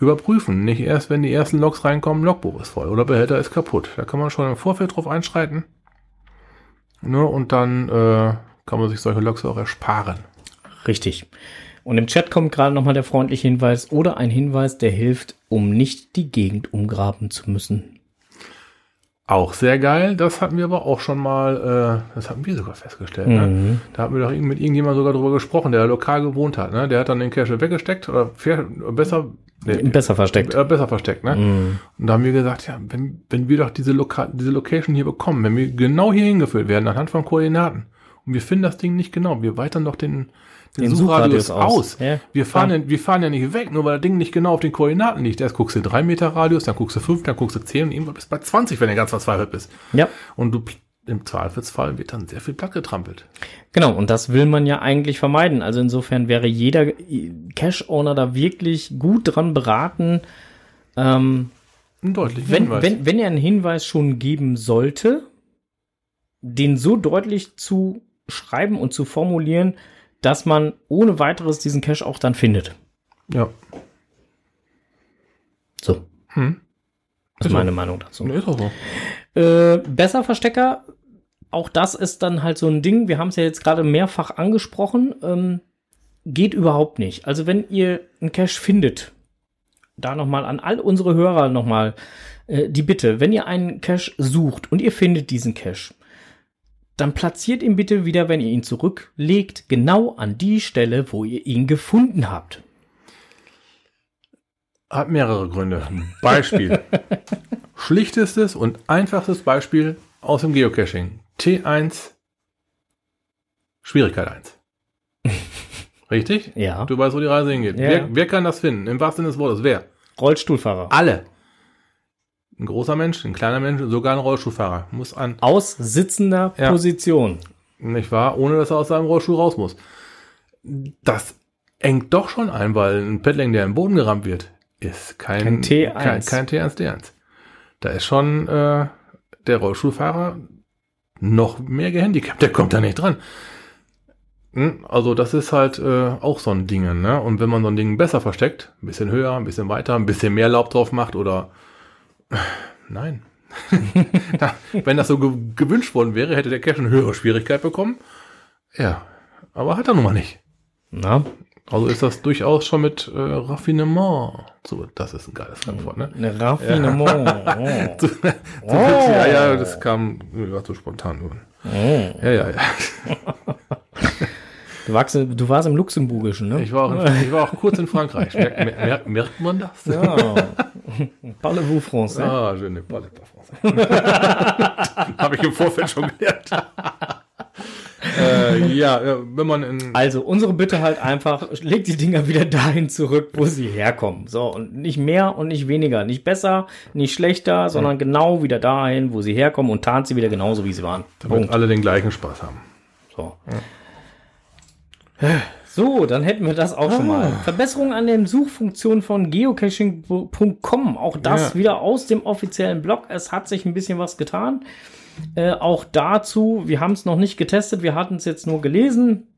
überprüfen. Nicht erst, wenn die ersten Logs reinkommen, Logbuch ist voll oder Behälter ist kaputt. Da kann man schon im Vorfeld drauf einschreiten. Ne, und dann äh, kann man sich solche Logs auch ersparen. Richtig. Und im Chat kommt gerade nochmal der freundliche Hinweis oder ein Hinweis, der hilft, um nicht die Gegend umgraben zu müssen. Auch sehr geil. Das hatten wir aber auch schon mal, äh, das hatten wir sogar festgestellt. Ne? Da hatten wir doch mit irgendjemand sogar drüber gesprochen, der lokal gewohnt hat. Ne? Der hat dann den Cache weggesteckt oder besser, nee, Besser versteckt. äh, besser versteckt. Ne? Und da haben wir gesagt, ja, wenn, wenn wir doch diese, Loka diese Location hier bekommen, wenn wir genau hier hingeführt werden, anhand von Koordinaten, und wir finden das Ding nicht genau, wir weitern doch den, den, Den Suchradius, Suchradius aus. aus. Ja, wir, fahren ja, wir fahren ja nicht weg, nur weil das Ding nicht genau auf den Koordinaten liegt. Erst guckst du 3 Meter Radius, dann guckst du 5, dann guckst du 10 und irgendwann bist du bei 20, wenn du ganz verzweifelt bist. Ja, Und du im Zweifelsfall wird dann sehr viel platt getrampelt. genau. Und das will man ja eigentlich vermeiden. Also insofern wäre jeder Cash-Owner da wirklich gut dran beraten, ähm, Ein deutlicher wenn, Hinweis. wenn, wenn er einen Hinweis schon geben sollte, den so deutlich zu schreiben und zu formulieren, dass man ohne weiteres diesen Cache auch dann findet. ja. So. Hm. Das ist meine Meinung dazu. Nee, ist auch so. Äh, besser Verstecker, auch das ist dann halt so ein Ding, wir haben es ja jetzt gerade mehrfach angesprochen, ähm, geht überhaupt nicht. Also wenn ihr einen Cache findet, da nochmal an all unsere Hörer nochmal äh, die Bitte, wenn ihr einen Cache sucht und ihr findet diesen Cache, dann platziert ihn bitte wieder, wenn ihr ihn zurücklegt, genau an die Stelle, wo ihr ihn gefunden habt. Hat mehrere Gründe. Beispiel. Schlichtestes und einfachstes Beispiel aus dem Geocaching. T1 Schwierigkeit 1. Richtig? Ja. Du weißt, wo die Reise hingeht. Ja. Wer, wer kann das finden? Im wahrsten Sinne des Wortes. Wer? Rollstuhlfahrer. Alle. Ein großer Mensch, ein kleiner Mensch, sogar ein Rollstuhlfahrer. Muss an, Aus sitzender Ja. Position. nicht wahr? Ohne dass er aus seinem Rollstuhl raus muss. Das engt doch schon ein, weil ein Paddling, der im Boden gerammt wird, ist kein, Kein T1. Kein, kein T1 D1. Da ist schon äh, der Rollstuhlfahrer noch mehr gehandicapt. Der kommt da nicht dran. Hm, Also das ist halt äh, auch so ein Ding. Ne? Und wenn man so ein Ding besser versteckt, ein bisschen höher, ein bisschen weiter, ein bisschen mehr Laub drauf macht oder nein. Wenn das so ge gewünscht worden wäre, hätte der Cache eine höhere Schwierigkeit bekommen. Ja, aber hat er nun mal nicht. Na, Also ist das durchaus schon mit äh, Raffinement. So, das ist ein geiles Fremdwort, ne? ein Raffinement. Oh. So, Ja, ja, das kam ja, so spontan nur. Oh. Ja, ja, ja. Du, warst, du warst im Luxemburgischen, ne? Ich war auch, in, ich war auch kurz in Frankreich. Merkt, mer- mer- merkt man das? Ja. Parlez-vous français? Ah, je ne parle pas français. Habe ich im Vorfeld schon gelernt. Äh, ja, ja, wenn man in. Also unsere Bitte halt einfach, legt die Dinger wieder dahin zurück, wo sie herkommen. So, und nicht mehr und nicht weniger. Nicht besser, nicht schlechter, sondern genau wieder dahin, wo sie herkommen und tarnt sie wieder genauso, wie sie waren. Damit alle den gleichen Spaß haben. So. So, dann hätten wir das auch schon mal. Verbesserung an den Suchfunktionen von geocaching.com. Auch das Ja. wieder aus dem offiziellen Blog. Es hat sich ein bisschen was getan. Äh, auch dazu, wir haben es noch nicht getestet, wir hatten es jetzt nur gelesen,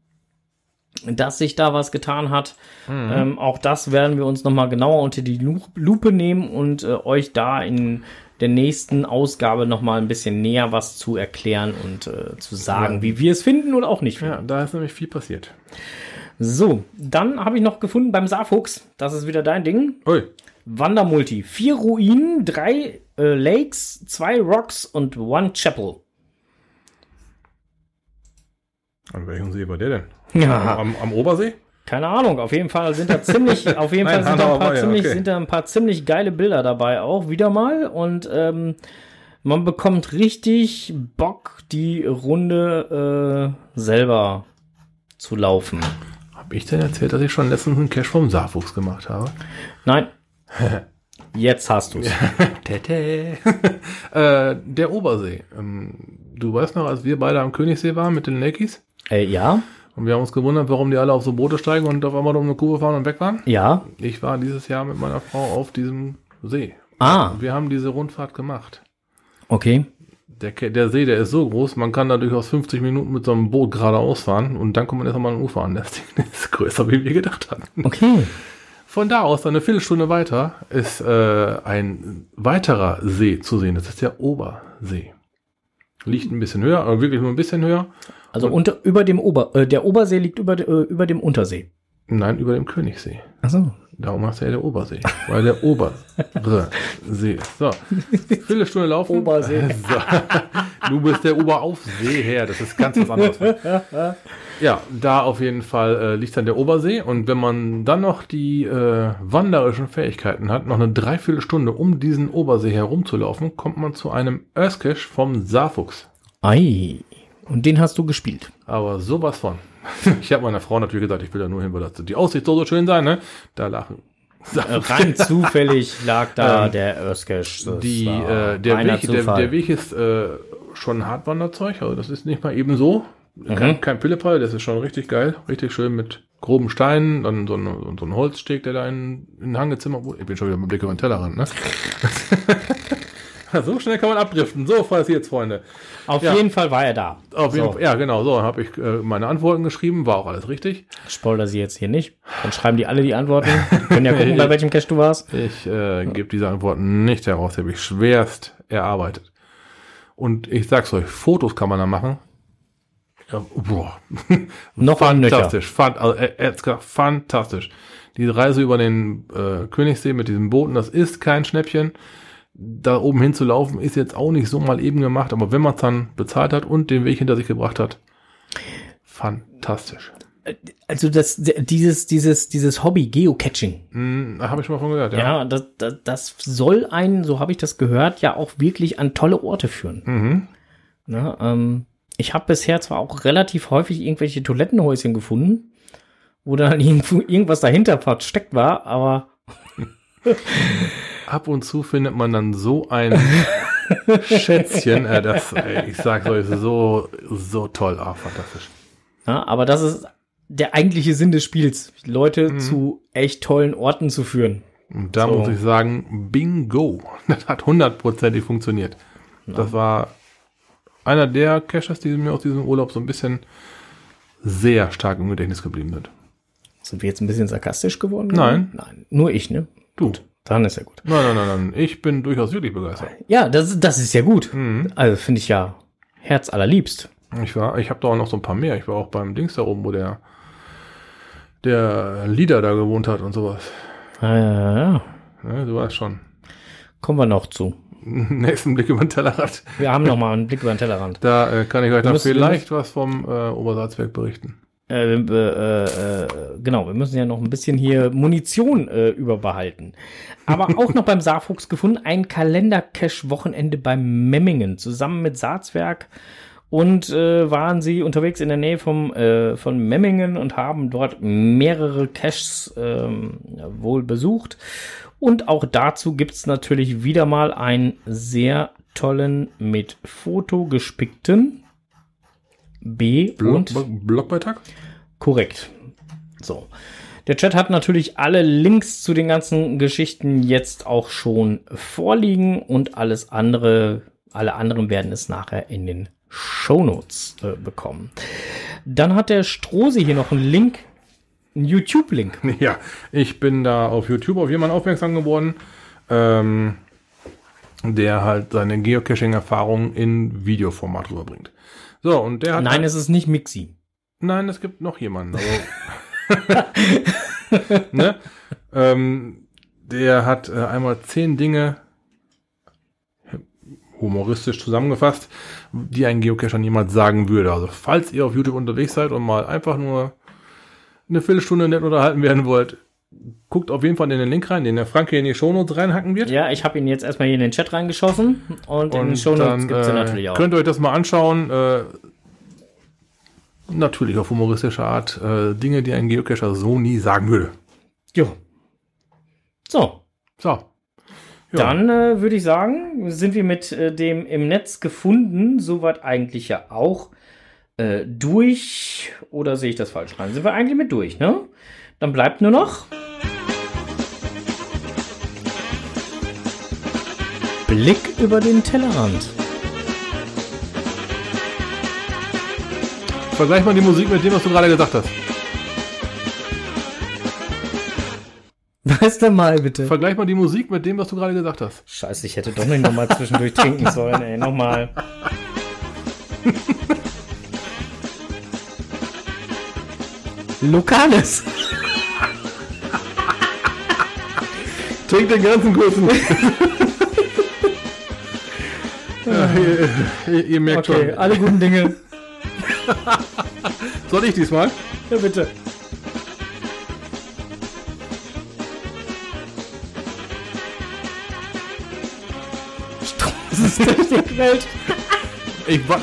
dass sich da was getan hat. Ähm, auch das werden wir uns nochmal genauer unter die Lu Lupe nehmen und äh, euch da in der nächsten Ausgabe nochmal ein bisschen näher was zu erklären und äh, zu sagen, wie wir es finden oder auch nicht finden. Ja, da ist nämlich viel passiert. So, dann habe ich noch gefunden beim Saarfuchs, das ist wieder dein Ding. Ui. Wandermulti. Vier Ruinen, drei äh, Lakes, zwei Rocks und one Chapel. An welchem See war der denn? Ja. Am, am Obersee? Keine Ahnung, auf jeden Fall sind da ziemlich, auf jeden Nein, Fall sind da, paar ja, ziemlich, okay. sind da ein paar ziemlich geile Bilder dabei auch, wieder mal. Und ähm, man bekommt richtig Bock, die Runde äh, selber zu laufen. Hab ich denn erzählt, dass ich schon letztens einen Cache vom Saarfuchs gemacht habe? Nein. Jetzt hast du's. Tete. äh, der Obersee. Ähm, du weißt noch, als wir beide am Königssee waren mit den Lakies Äh, ja, und wir haben uns gewundert, warum die alle auf so Boote steigen und auf einmal um eine Kurve fahren und weg waren? ja. Ich war dieses Jahr mit meiner Frau auf diesem See. Ah, Wir haben diese Rundfahrt gemacht. okay. Der, der See, der ist so groß, man kann da durchaus 50 Minuten mit so einem Boot geradeaus fahren und dann kommt man erst einmal an den Ufer an. Das Ding ist größer, wie wir gedacht hatten. Okay. Von da aus, eine Viertelstunde weiter, ist äh, ein weiterer See zu sehen. Das ist der Obersee. Liegt ein bisschen höher, aber wirklich nur ein bisschen höher. Also unter, über dem Ober, äh, der Obersee liegt über, äh, über dem Untersee. Nein, über dem Königssee. Achso. Darum heißt er ja der Obersee, weil der obere See ist. So, Viertelstunde laufen. Obersee. So. Du bist der Oberaufseeherr, das ist ganz was anderes. Ja, da auf jeden Fall äh, liegt dann der Obersee und wenn man dann noch die äh, wanderischen Fähigkeiten hat, noch eine Dreiviertelstunde um diesen Obersee herumzulaufen, kommt man zu einem Earthcache vom Saarfuchs. Ei. Und den hast du gespielt. Aber sowas von. Ich habe meiner Frau natürlich gesagt, ich will da nur hin, weil das die Aussicht soll so schön sein, ne? Da lachen. Äh, rein zufällig lag da der Earthcache. Das Die, äh, der, Weg, der, der Weg ist äh, schon Hartwanderzeug, also das ist nicht mal eben so. Mhm. Kein, kein Pillepalle, das ist schon richtig geil. Richtig schön mit groben Steinen, dann so ein, so ein Holzsteg, der da in, in den Hang gezimmert wurde. Ich bin schon wieder mit Blick über den Tellerrand, ne? so schnell kann man abdriften. So passiert Freunde. Auf ja. jeden Fall war er da. Auf jeden So. Fall, ja, genau, so habe ich äh, meine Antworten geschrieben, war auch alles richtig. Spoiler sie jetzt hier nicht. Dann schreiben die alle die Antworten. Können ja gucken, bei welchem Cache du warst. Ich äh, gebe diese Antworten nicht heraus, die habe ich schwerst erarbeitet. Und ich sag's euch, Fotos kann man da machen. Ja, boah. Noch fantastisch. Fan, also, äh, gesagt, fantastisch. Die Reise über den äh, Königssee mit diesen Booten, das ist kein Schnäppchen. Da oben hinzulaufen ist jetzt auch nicht so mal eben gemacht, aber wenn man es dann bezahlt hat und den Weg hinter sich gebracht hat, fantastisch. Also das, dieses, dieses, dieses Hobby Geocaching. Da habe ich schon mal von gehört, ja. Ja, das, das, das soll einen, so habe ich das gehört, ja auch wirklich an tolle Orte führen. Mhm. Ne, ähm, ich habe bisher zwar auch relativ häufig irgendwelche Toilettenhäuschen gefunden, wo dann irgendwo irgendwas dahinter versteckt war, aber Ab und zu findet man dann so ein Schätzchen, äh, das, ey, ich sag's euch, so, so toll, ah, fantastisch. ja, aber das ist der eigentliche Sinn des Spiels, Leute zu echt tollen Orten zu führen. Und da So. muss ich sagen, bingo, das hat hundertprozentig funktioniert. Das war einer der Caches, die mir aus diesem Urlaub so ein bisschen sehr stark im Gedächtnis geblieben sind. Sind wir jetzt ein bisschen sarkastisch geworden? Nein. Nein, nur ich, ne? Du. Dann ist ja gut. Nein, nein, nein, nein, ich bin durchaus wirklich begeistert. Ja, das, das ist ja gut. Mhm. Also finde ich ja herzallerliebst. Ich war, ich habe da auch noch so ein paar mehr. Ich war auch beim Dings da oben, wo der, der Leader da gewohnt hat und sowas. Ja, ja, ja. Ne, du weißt schon. Kommen wir noch zu. Nächsten Blick über den Tellerrad. Wir haben noch mal einen Blick über den Tellerrand. Da äh, kann ich euch dann vielleicht was vom äh, Obersalzberg berichten. Äh, äh, äh, genau, wir müssen ja noch ein bisschen hier Munition äh, überbehalten. Aber auch noch beim Saarfuchs gefunden, ein Kalender-Cache-Wochenende beim Memmingen, zusammen mit Saatswerk und äh, waren sie unterwegs in der Nähe vom, äh, von Memmingen und haben dort mehrere Caches ähm, wohl besucht. Und auch dazu gibt's natürlich wieder mal einen sehr tollen mit Foto gespickten B Blog, und Blogbeitrag? Korrekt. So. Der Chat hat natürlich alle Links zu den ganzen Geschichten jetzt auch schon vorliegen und alles andere, alle anderen werden es nachher in den Shownotes äh, bekommen. Dann hat der Strose hier noch einen Link, einen YouTube-Link. Ja, ich bin da auf YouTube auf jemanden aufmerksam geworden, ähm, der halt seine Geocaching-Erfahrung in Videoformat rüberbringt. So, und der hat. Nein, es ist nicht Mixi. Nein, es gibt noch jemanden. Also, ne? ähm, der hat äh, einmal zehn Dinge humoristisch zusammengefasst, die ein Geocacher niemals sagen würde. Also falls ihr auf YouTube unterwegs seid und mal einfach nur eine Viertelstunde nett unterhalten werden wollt, guckt auf jeden Fall in den Link rein, den der Frank hier in die Shownotes reinhacken wird. Ja, ich habe ihn jetzt erstmal hier in den Chat reingeschossen und, in den Und Shownotes gibt's ihn äh, natürlich auch. könnt ihr euch das mal anschauen. Äh, natürlich auf humoristische Art. Äh, Dinge, die ein Geocacher so nie sagen würde. Jo. So, So. Ja. Dann äh, würde ich sagen, sind wir mit äh, dem im Netz gefunden, soweit eigentlich ja auch äh, durch. Oder sehe ich das falsch rein? Sind wir eigentlich mit durch, ne? Dann bleibt nur noch. Blick über den Tellerrand. Vergleich mal die Musik mit dem, was du gerade gesagt hast. Weißt du mal bitte? Vergleich mal die Musik mit dem, was du gerade gesagt hast. Scheiße, ich hätte doch nicht nochmal zwischendurch trinken sollen, ey. Nochmal. Lokales. Trink den ganzen kurzen. ja, ihr, ihr, ihr merkt Okay, schon. alle guten Dinge. Soll ich diesmal? Ja, bitte. Technikwelt. Ich, wa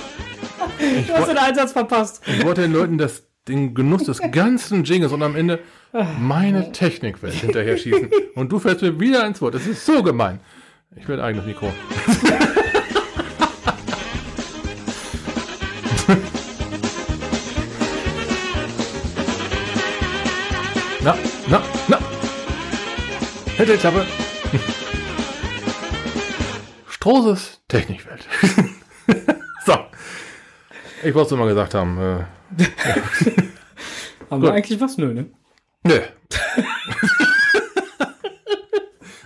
ich, Du hast den Einsatz verpasst. ich wollte den Leuten das, den Genuss des ganzen Jingles und am Ende meine Technikwelt hinterher schießen. Und du fällst mir wieder ins Wort. Das ist so gemein. Ich will ein eigenes Mikro. na, na, na. Hätte die Klappe. Strohses Technikwelt. so. Ich wollte es immer gesagt haben. Haben Gut. wir eigentlich was? Nö, ne? Nö.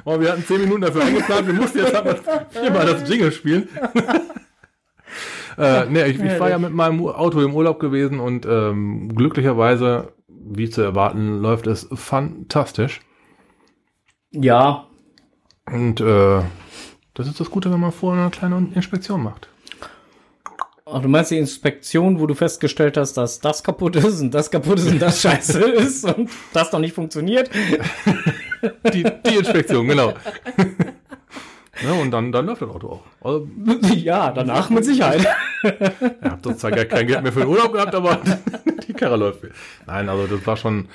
Aber wir hatten zehn Minuten dafür eingeplant. Wir mussten jetzt halt mal viermal das Jingle spielen. äh, nee, ich, ich war ja mit meinem Auto im Urlaub gewesen und ähm, glücklicherweise, wie zu erwarten, läuft es fantastisch. Ja. Und äh, das ist das Gute, wenn man vorher eine kleine Inspektion macht. Ach, du meinst die Inspektion, wo du festgestellt hast, dass das kaputt ist und das kaputt ist und das scheiße ist und das noch nicht funktioniert? Die, die Inspektion, genau. ja, und dann, dann läuft das Auto auch. Also, ja, danach mit Sicherheit. Ich habe zwar gar kein Geld mehr für den Urlaub gehabt, aber die Karre läuft. Nein, also das war schon.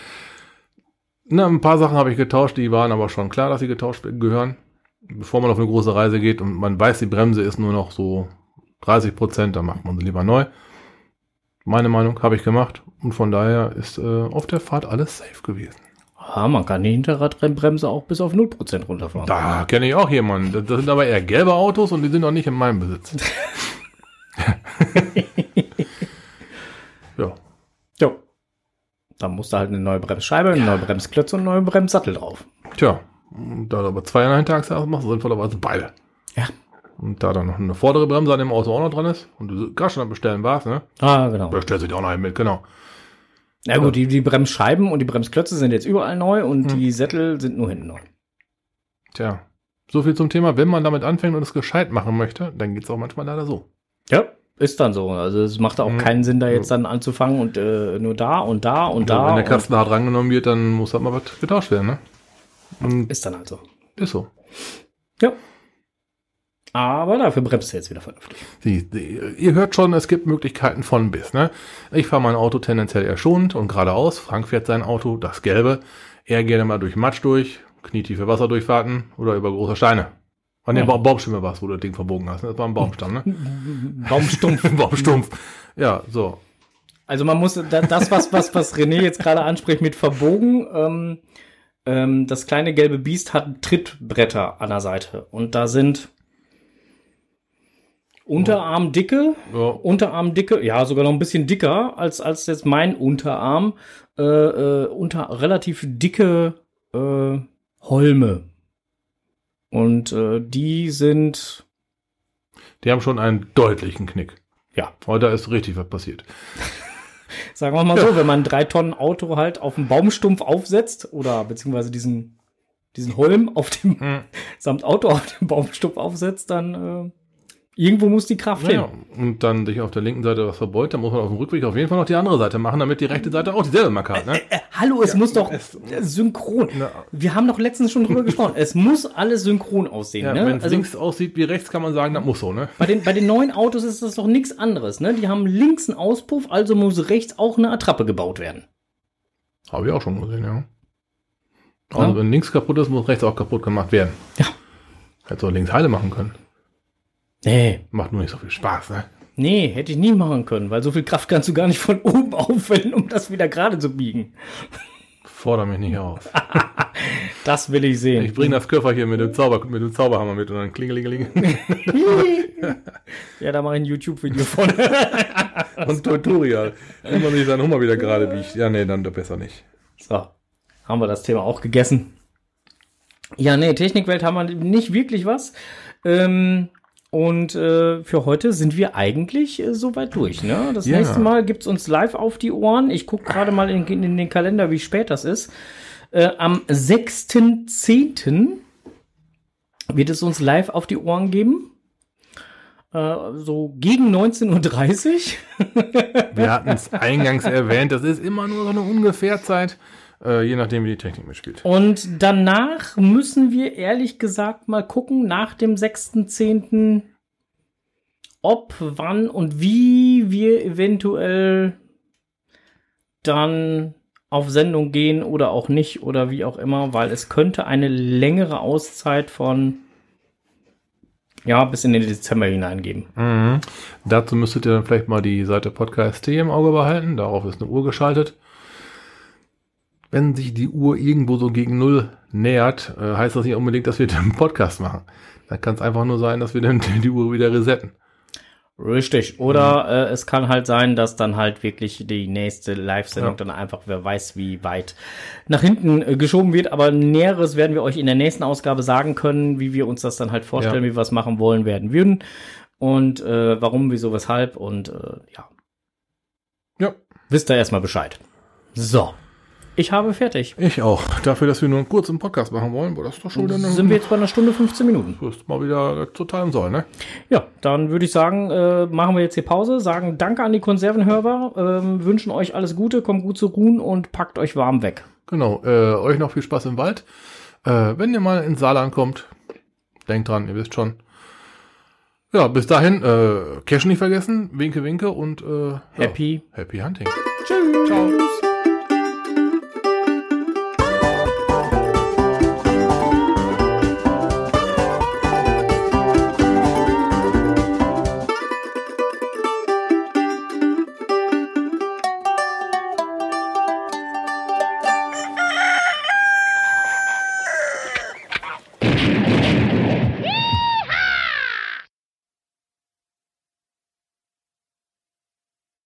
Na, ein paar Sachen habe ich getauscht, die waren aber schon klar, dass sie getauscht gehören. Bevor man auf eine große Reise geht und man weiß, die Bremse ist nur noch so 30 Prozent, dann macht man sie lieber neu. Meine Meinung habe ich gemacht und von daher ist äh, auf der Fahrt alles safe gewesen. Ah, man kann die Hinterradbremse auch bis auf 0% runterfahren. Da kenne ich auch jemanden. Das, sind aber eher gelbe Autos und die sind auch nicht in meinem Besitz. ja. Jo. Dann musst du halt eine neue Bremsscheibe, eine neue Bremsklötze und einen neuen Bremssattel drauf. Tja, da du aber zwei an einem Tag sagst, machst du sinnvollerweise beide. Ja. Und da dann noch eine vordere Bremse an dem Auto auch noch dran ist und du gerade schon am Bestellen warst, ne? Ah, genau. Bestellst du dir auch noch einen mit, genau. Na gut, die, die Bremsscheiben und die Bremsklötze sind jetzt überall neu und die Sättel sind nur hinten neu. Tja, so viel zum Thema, wenn man damit anfängt und es gescheit machen möchte, dann geht's auch manchmal leider so. Ja, ist dann so. Also es macht auch Mhm. keinen Sinn, da jetzt dann anzufangen und äh, nur da und da und Ja, da. wenn der Kasten hart rangenommen wird, dann muss halt mal was getauscht werden, ne? Und ist dann also. ist so. Ja. Aber dafür bremst du jetzt wieder vernünftig. Sie, Sie, ihr hört schon, es gibt Möglichkeiten von bis. Ne? Ich fahre mein Auto tendenziell eher schonend und geradeaus. Frank fährt sein Auto, das gelbe, eher gerne mal durch Matsch durch, knietiefe Wasserdurchfahrten oder über große Steine. An der Ja. Baumstimme war es, wo du das Ding verbogen hast. ne? Das war ein Baumstamm, ne? Baumstumpf. Baumstumpf. Ja, so. Also man muss da- das, was, was, was René jetzt gerade anspricht mit verbogen, ähm, ähm, das kleine gelbe Biest hat Trittbretter an der Seite. Und da sind Unterarmdicke, Ja, Unterarmdicke, ja, sogar noch ein bisschen dicker als, als jetzt mein Unterarm, äh, äh, unter relativ dicke äh, Holme. Und äh, die sind, die haben schon einen deutlichen Knick. ja, Heute ist richtig was passiert. sagen wir mal so, wenn man ein drei Tonnen Auto halt auf einen Baumstumpf aufsetzt oder beziehungsweise diesen, diesen Holm auf dem Mhm. samt Auto auf dem Baumstumpf aufsetzt, dann äh, irgendwo muss die Kraft Ja, hin. und dann sich auf der linken Seite was verbeult, dann muss man auf dem Rückweg auf jeden Fall noch die andere Seite machen, damit die rechte Seite auch dieselbe Marke hat. Ne? Äh, hallo, es muss doch es- äh, synchron. Na. Wir haben doch letztens schon drüber gesprochen. Es muss alles synchron aussehen. Ja, ne? Wenn es Also links aussieht wie rechts, kann man sagen, das muss so, ne? bei den, bei den neuen Autos ist das doch nichts anderes. Ne? Die haben links einen Auspuff, also muss rechts auch eine Attrappe gebaut werden. Habe ich auch schon gesehen, ja. Also Ja. wenn links kaputt ist, muss rechts auch kaputt gemacht werden. Ja. Hätte auch links heile machen können. Nee, Macht nur nicht so viel Spaß, ne? Nee, hätte ich nie machen können, weil so viel Kraft kannst du gar nicht von oben aufwenden, um das wieder gerade zu biegen. Forder mich nicht auf. Das will ich sehen. Ich bringe das Köfferchen mit dem, Zauber, mit dem Zauberhammer mit und dann klingelingeling. ja, da mache ich ein YouTube-Video von. und Tutorial. Wenn man sich seinen Hummer wieder gerade biegt. Ja, nee, dann doch besser nicht. so, haben wir das Thema auch gegessen. Ja, nee, Technikwelt haben wir nicht wirklich was. Ähm, und äh, für heute sind wir eigentlich äh, soweit durch. Ne? Das Ja. nächste Mal gibt's uns live auf die Ohren. Ich gucke gerade mal in, in den Kalender, wie spät das ist. Äh, am 6.10. wird es uns live auf die Ohren geben. Äh, so gegen 19.30 Uhr. Wir hatten es eingangs erwähnt, das ist immer nur so eine Ungefährzeit, äh, je nachdem, wie die Technik mitspielt. Und danach müssen wir ehrlich gesagt mal gucken, nach dem 6.10., ob, wann und wie wir eventuell dann auf Sendung gehen oder auch nicht oder wie auch immer, weil es könnte eine längere Auszeit von ja, bis in den Dezember hineingeben. Mhm. Dazu müsstet ihr dann vielleicht mal die Seite Podcast T im Auge behalten. Darauf ist eine Uhr geschaltet. Wenn sich die Uhr irgendwo so gegen Null nähert, äh, heißt das nicht unbedingt, dass wir den Podcast machen. Dann kann es einfach nur sein, dass wir dann die Uhr wieder resetten. Richtig. Oder äh, es kann halt sein, dass dann halt wirklich die nächste Live-Sendung Ja. dann einfach, wer weiß wie weit, nach hinten äh, geschoben wird. Aber Näheres werden wir euch in der nächsten Ausgabe sagen können, wie wir uns das dann halt vorstellen, Ja. wie wir es machen wollen, werden würden. Und äh, warum, wieso, weshalb. Und äh, ja, Ja, wisst ihr erstmal Bescheid. So. Ich habe fertig. ich auch. Dafür, dass wir nur einen kurzen Podcast machen wollen, war das doch schon wieder eine, Sind wir jetzt bei einer Stunde 15 Minuten. das ist mal wieder total im Soll, ne? Ja, dann würde ich sagen, äh, machen wir jetzt hier Pause, sagen Danke an die Konservenhörer, ähm, wünschen euch alles Gute, kommt gut zu ruhen und packt euch warm weg. Genau. Äh, euch noch viel Spaß im Wald. Äh, wenn ihr mal ins Saarland kommt, denkt dran, ihr wisst schon. Ja, bis dahin, äh, Cash nicht vergessen, winke, winke und äh, Happy. Ja, happy Hunting. Tschüss. Ciao.